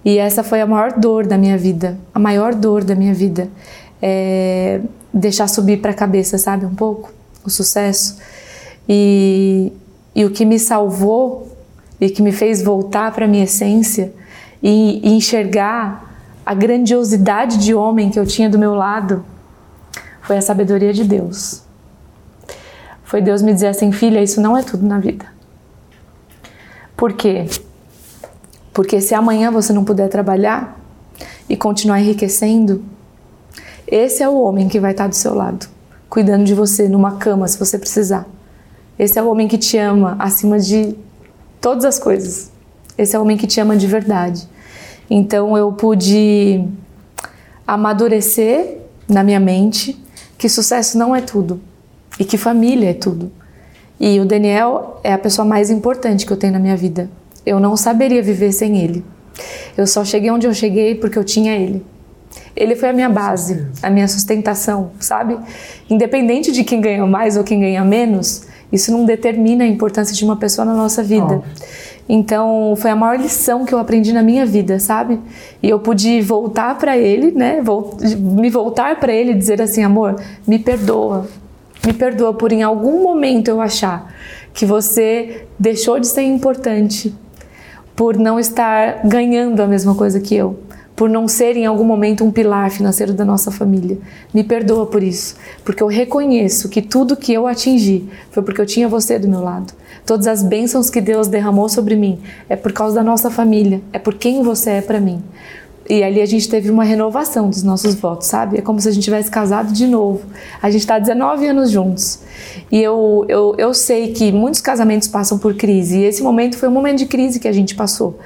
[SPEAKER 3] E essa foi a maior dor da minha vida, a maior dor da minha vida. É, deixar subir para a cabeça, sabe, um pouco o sucesso. E, e o que me salvou e que me fez voltar para minha essência e, e enxergar a grandiosidade de homem que eu tinha do meu lado foi a sabedoria de Deus. Foi Deus me dizer assim, filha, isso não é tudo na vida. Por quê? Porque se amanhã você não puder trabalhar e continuar enriquecendo, esse é o homem que vai estar do seu lado, cuidando de você numa cama se você precisar. Esse é o homem que te ama acima de todas as coisas. Esse é o homem que te ama de verdade. Então eu pude amadurecer na minha mente que sucesso não é tudo e que família é tudo. E o Daniel é a pessoa mais importante que eu tenho na minha vida. Eu não saberia viver sem ele. Eu só cheguei onde eu cheguei porque eu tinha ele. Ele foi a minha base, a minha sustentação, sabe? Independente de quem ganha mais ou quem ganha menos, isso não determina a importância de uma pessoa na nossa vida. Então, foi a maior lição que eu aprendi na minha vida, sabe? E eu pude voltar para ele, né? me voltar para ele e dizer assim: amor, me perdoa. Me perdoa por em algum momento eu achar que você deixou de ser importante por não estar ganhando a mesma coisa que eu por não ser em algum momento um pilar financeiro da nossa família. Me perdoa por isso, porque eu reconheço que tudo que eu atingi foi porque eu tinha você do meu lado. Todas as bênçãos que Deus derramou sobre mim é por causa da nossa família, é por quem você é para mim. E ali a gente teve uma renovação dos nossos votos, sabe? É como se a gente tivesse casado de novo. A gente está 19 anos juntos. E eu, eu, eu sei que muitos casamentos passam por crise. E esse momento foi um momento de crise que a gente passou.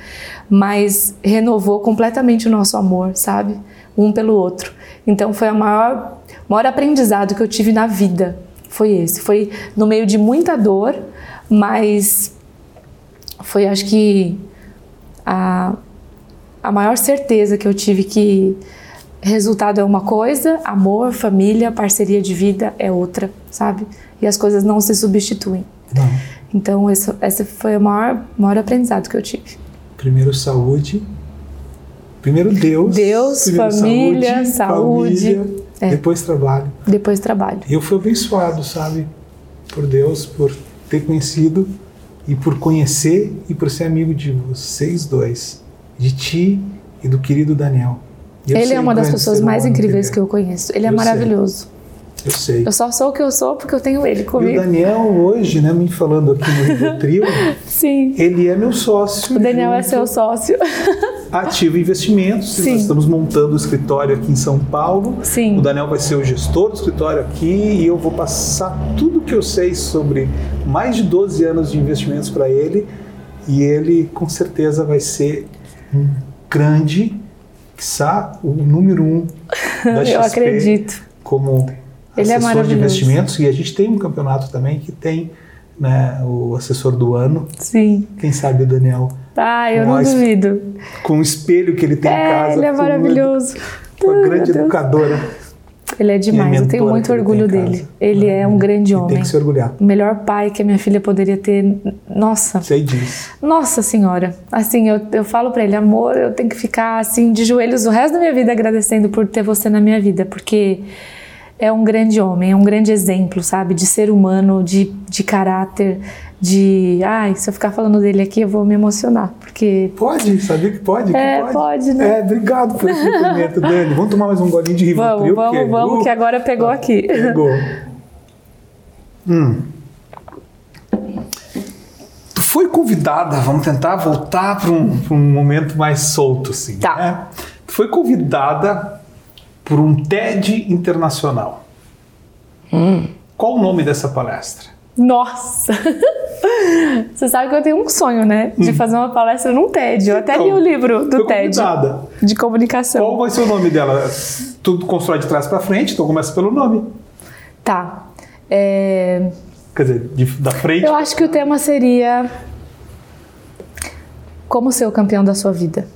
[SPEAKER 3] Mas renovou completamente o nosso amor, sabe? Um pelo outro. Então foi o maior, maior aprendizado que eu tive na vida. Foi esse. Foi no meio de muita dor, mas foi, acho que, a a maior certeza que eu tive que resultado é uma coisa, amor, família, parceria de vida é outra, sabe? E as coisas não se substituem. Não. Então, esse, esse foi o maior, maior aprendizado que eu tive.
[SPEAKER 2] Primeiro, saúde. Primeiro, Deus.
[SPEAKER 3] Deus,
[SPEAKER 2] primeiro,
[SPEAKER 3] família, saúde. saúde
[SPEAKER 2] família, é. Depois, trabalho.
[SPEAKER 3] Depois, trabalho.
[SPEAKER 2] Eu fui abençoado, sabe? Por Deus, por ter conhecido e por conhecer e por ser amigo de vocês dois de ti e do querido Daniel.
[SPEAKER 3] Ele é uma das pessoas mais incríveis que, eu conheço. Ele é maravilhoso.
[SPEAKER 2] Sei. Eu sei.
[SPEAKER 3] Eu só sou o que eu sou porque eu tenho ele comigo.
[SPEAKER 2] E o Daniel hoje, né, me falando aqui no Rivotril,
[SPEAKER 3] Sim.
[SPEAKER 2] ele é meu sócio.
[SPEAKER 3] O Daniel é seu sócio.
[SPEAKER 2] Ativo Investimentos. Sim. Nós estamos montando o escritório aqui em São Paulo.
[SPEAKER 3] Sim.
[SPEAKER 2] O Daniel vai ser o gestor do escritório aqui e eu vou passar tudo que eu sei sobre mais de 12 anos de investimentos para ele e ele com certeza vai ser um grande, quiçá o número um da XP
[SPEAKER 3] Eu acredito.
[SPEAKER 2] como
[SPEAKER 3] Ele é
[SPEAKER 2] assessor é de investimentos. E a gente tem um campeonato também que tem né, o assessor do ano.
[SPEAKER 3] Sim.
[SPEAKER 2] Quem sabe o Daniel.
[SPEAKER 3] Ah, eu não duvido.
[SPEAKER 2] Com o espelho que ele tem
[SPEAKER 3] é,
[SPEAKER 2] em casa.
[SPEAKER 3] Ele é maravilhoso.
[SPEAKER 2] Uma grande educadora.
[SPEAKER 3] Ele é demais, eu tenho muito orgulho dele. Ele é um grande homem.
[SPEAKER 2] Tem que se orgulhar.
[SPEAKER 3] O melhor pai que a minha filha poderia ter. Nossa.
[SPEAKER 2] Sei disso.
[SPEAKER 3] Nossa Senhora. Assim, eu, eu falo para ele, amor, eu tenho que ficar assim de joelhos o resto da minha vida agradecendo por ter você na minha vida, porque é um grande homem, é um grande exemplo, sabe, de ser humano, de, de caráter, de. Ai, se eu ficar falando dele aqui, eu vou me emocionar, porque.
[SPEAKER 2] Pode, sabia que pode?
[SPEAKER 3] É,
[SPEAKER 2] que pode.
[SPEAKER 3] pode, né?
[SPEAKER 2] É, obrigado por esse depoimento, Dani. Vamos tomar mais um golinho de
[SPEAKER 3] Rivotril? Vamos, vamos, que vamos, uh, que agora pegou tá, aqui.
[SPEAKER 2] Pegou. Hum. Tu foi convidada, vamos tentar voltar para um, um momento mais solto, assim.
[SPEAKER 3] Tá.
[SPEAKER 2] Né? Tu foi convidada por um TED internacional.
[SPEAKER 3] Hum.
[SPEAKER 2] Qual o nome dessa palestra?
[SPEAKER 3] Nossa! Você sabe que eu tenho um sonho, né? De hum. fazer uma palestra num TED. Eu até então, li o livro do TED.
[SPEAKER 2] Convidada.
[SPEAKER 3] De comunicação.
[SPEAKER 2] Qual vai ser o nome dela? Tudo constrói de trás para frente, então começa pelo nome.
[SPEAKER 3] Tá. É...
[SPEAKER 2] Quer dizer, de, da frente.
[SPEAKER 3] Eu acho que o tema seria. Como ser o campeão da sua vida.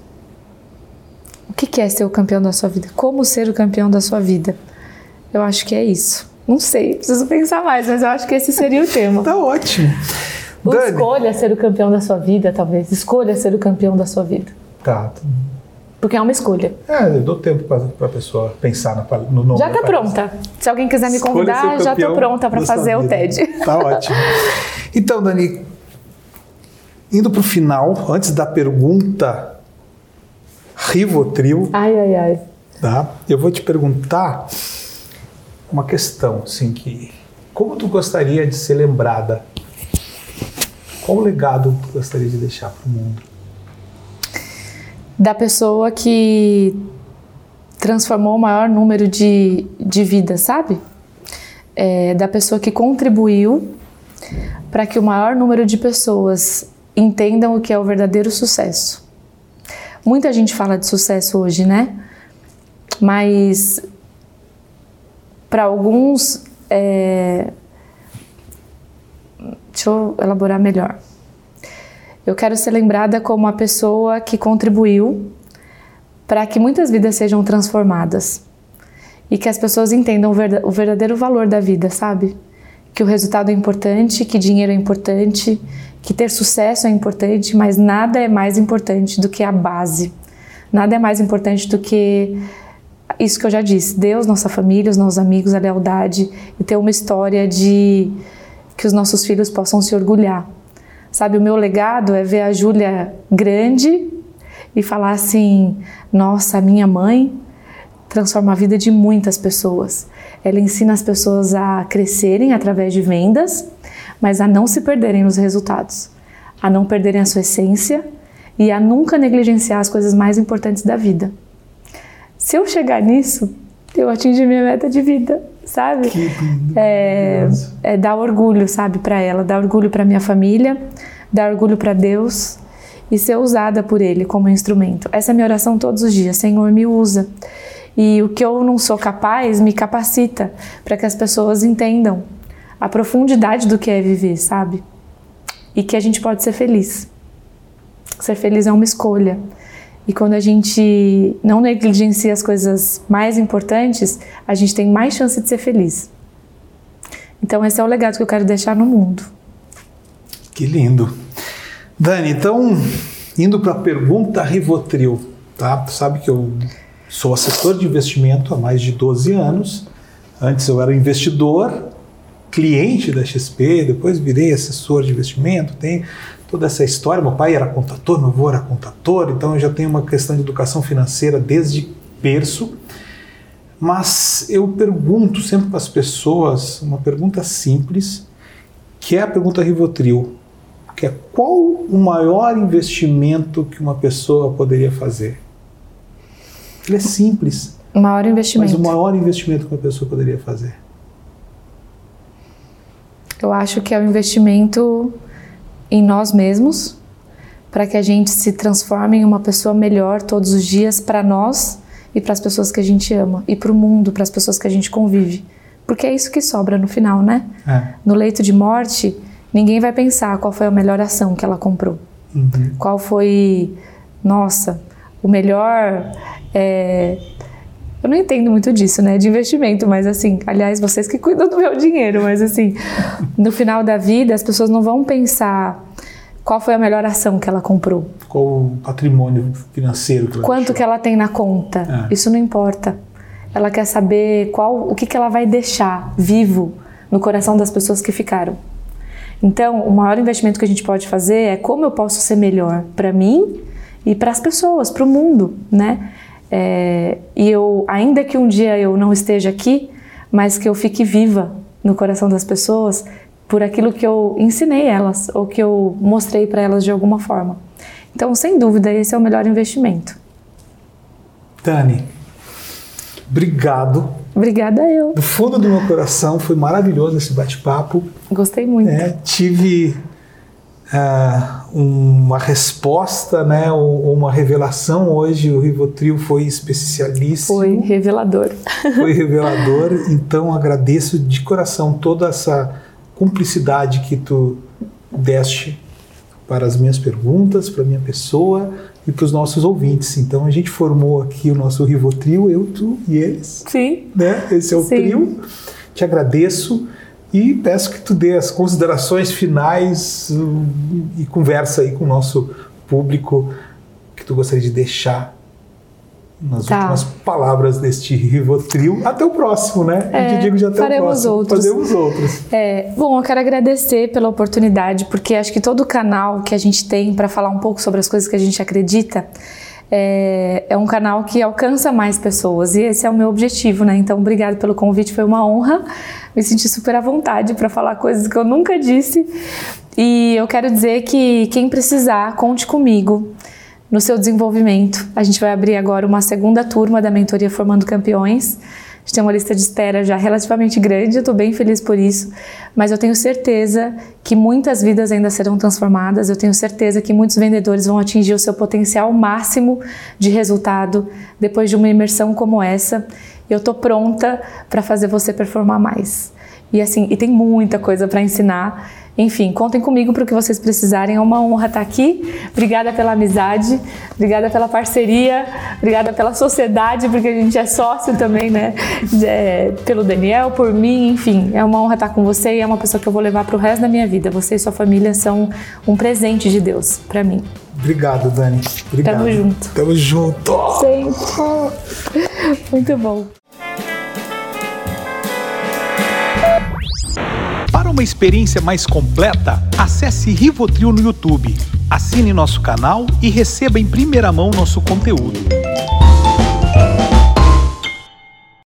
[SPEAKER 3] O que é ser o campeão da sua vida? Como ser o campeão da sua vida? Eu acho que é isso. Não sei, preciso pensar mais, mas eu acho que esse seria o tema.
[SPEAKER 2] tá ótimo.
[SPEAKER 3] Dani. Escolha ser o campeão da sua vida, talvez. Escolha ser o campeão da sua vida.
[SPEAKER 2] Tá.
[SPEAKER 3] Porque é uma escolha.
[SPEAKER 2] É, eu dou tempo para a pessoa pensar no nome.
[SPEAKER 3] Já está pronta. Se alguém quiser me convidar, já estou pronta para fazer o TED.
[SPEAKER 2] Tá ótimo. Então, Dani, indo para o final, antes da pergunta Rivotril.
[SPEAKER 3] Ai, ai, ai.
[SPEAKER 2] Tá? Eu vou te perguntar uma questão, assim, que como tu gostaria de ser lembrada? Qual legado tu gostaria de deixar para o mundo?
[SPEAKER 3] Da pessoa que transformou o maior número de, de vidas, sabe? É, da pessoa que contribuiu para que o maior número de pessoas entendam o que é o verdadeiro sucesso. Muita gente fala de sucesso hoje, né? Mas para alguns, é... deixa eu elaborar melhor. Eu quero ser lembrada como a pessoa que contribuiu para que muitas vidas sejam transformadas e que as pessoas entendam o verdadeiro valor da vida, sabe? Que o resultado é importante, que dinheiro é importante, que ter sucesso é importante, mas nada é mais importante do que a base. Nada é mais importante do que isso que eu já disse, Deus, nossa família, os nossos amigos, a lealdade e ter uma história de que os nossos filhos possam se orgulhar. Sabe, o meu legado é ver a Júlia grande e falar assim: nossa, minha mãe transforma a vida de muitas pessoas. Ela ensina as pessoas a crescerem através de vendas, mas a não se perderem nos resultados, a não perderem a sua essência e a nunca negligenciar as coisas mais importantes da vida. Se eu chegar nisso, eu atingi minha meta de vida, sabe?
[SPEAKER 2] Que lindo,
[SPEAKER 3] é, é dar orgulho, sabe, para ela, dar orgulho para minha família, dar orgulho para Deus e ser usada por Ele como instrumento. Essa é a minha oração todos os dias. Senhor, me usa. E o que eu não sou capaz me capacita para que as pessoas entendam a profundidade do que é viver, sabe? E que a gente pode ser feliz. Ser feliz é uma escolha. E quando a gente não negligencia as coisas mais importantes, a gente tem mais chance de ser feliz. Então, esse é o legado que eu quero deixar no mundo.
[SPEAKER 2] Que lindo. Dani, então, indo para a pergunta Rivotril, tá? Tu sabe que eu sou assessor de investimento há mais de 12 anos. Antes eu era investidor, cliente da XP, depois virei assessor de investimento, tem toda essa história. Meu pai era contador, meu avô era contador, então eu já tenho uma questão de educação financeira desde berço. Mas eu pergunto sempre para as pessoas uma pergunta simples, que é a pergunta Rivotril, que é qual o maior investimento que uma pessoa poderia fazer? Ele é simples.
[SPEAKER 3] O maior investimento.
[SPEAKER 2] Mas o maior investimento que uma pessoa poderia fazer?
[SPEAKER 3] Eu acho que é o investimento em nós mesmos, para que a gente se transforme em uma pessoa melhor todos os dias para nós e para as pessoas que a gente ama e para o mundo, para as pessoas que a gente convive. Porque é isso que sobra no final, né?
[SPEAKER 2] É.
[SPEAKER 3] No leito de morte, ninguém vai pensar qual foi a melhor ação que ela comprou.
[SPEAKER 2] Uhum.
[SPEAKER 3] Qual foi, nossa, o melhor. é, Eu não entendo muito disso, né? De investimento, mas assim, aliás, vocês que cuidam do meu dinheiro, mas assim, no final da vida, as pessoas não vão pensar qual foi a melhor ação que ela comprou.
[SPEAKER 2] Qual o patrimônio financeiro que ela
[SPEAKER 3] Quanto
[SPEAKER 2] deixou?
[SPEAKER 3] que ela tem na conta?
[SPEAKER 2] É.
[SPEAKER 3] Isso não importa. Ela quer saber qual, o que, que ela vai deixar vivo no coração das pessoas que ficaram. Então, o maior investimento que a gente pode fazer é como eu posso ser melhor para mim e para as pessoas, para o mundo, né? É, e eu, ainda que um dia eu não esteja aqui, mas que eu fique viva no coração das pessoas por aquilo que eu ensinei elas ou que eu mostrei para elas de alguma forma. Então, sem dúvida, esse é o melhor investimento.
[SPEAKER 2] Dani, obrigado.
[SPEAKER 3] Obrigada eu.
[SPEAKER 2] Do fundo do meu coração, foi maravilhoso esse bate-papo.
[SPEAKER 3] Gostei muito.
[SPEAKER 2] né? Tive ah, uma resposta, né, ou, ou uma revelação hoje. O Rivotril foi especialíssimo.
[SPEAKER 3] Foi revelador.
[SPEAKER 2] foi revelador. Então agradeço de coração toda essa cumplicidade que tu deste para as minhas perguntas, para a minha pessoa e para os nossos ouvintes. Então a gente formou aqui o nosso Rivotril, eu, tu e eles.
[SPEAKER 3] Sim.
[SPEAKER 2] Né? Esse é o
[SPEAKER 3] Sim.
[SPEAKER 2] trio. Te agradeço e peço que tu dê as considerações finais hum, e conversa aí com o nosso público que tu gostaria de deixar nas
[SPEAKER 3] Tá.
[SPEAKER 2] últimas palavras deste Rivotril. Até o próximo, né?
[SPEAKER 3] É,
[SPEAKER 2] eu te digo já até o
[SPEAKER 3] faremos
[SPEAKER 2] próximo.
[SPEAKER 3] outros.
[SPEAKER 2] Fazemos outros.
[SPEAKER 3] É, bom, eu quero agradecer pela oportunidade, porque acho que todo canal que a gente tem para falar um pouco sobre as coisas que a gente acredita é, é um canal que alcança mais pessoas e esse é o meu objetivo, né? Então, obrigado pelo convite, foi uma honra. Me senti super à vontade para falar coisas que eu nunca disse. E eu quero dizer que quem precisar, conte comigo no seu desenvolvimento. A gente vai abrir agora uma segunda turma da mentoria Formando Campeões. A gente tem uma lista de espera já relativamente grande, eu estou bem feliz por isso, mas eu tenho certeza que muitas vidas ainda serão transformadas, eu tenho certeza que muitos vendedores vão atingir o seu potencial máximo de resultado depois de uma imersão como essa. Eu estou pronta para fazer você performar mais. E assim, e tem muita coisa para ensinar. Enfim, contem comigo para o que vocês precisarem. É uma honra estar aqui. Obrigada pela amizade, obrigada pela parceria, obrigada pela sociedade, porque a gente é sócio também, né? É, pelo Daniel, por mim, enfim. É uma honra estar com você e é uma pessoa que eu vou levar para o resto da minha vida. Você e sua família são um presente de Deus para mim.
[SPEAKER 2] Obrigado, Dani. Obrigado.
[SPEAKER 3] Tamo junto.
[SPEAKER 2] Tamo junto.
[SPEAKER 3] Sempre. Muito bom.
[SPEAKER 2] Uma experiência mais completa? Acesse Rivotril no YouTube, assine nosso canal e receba em primeira mão nosso conteúdo.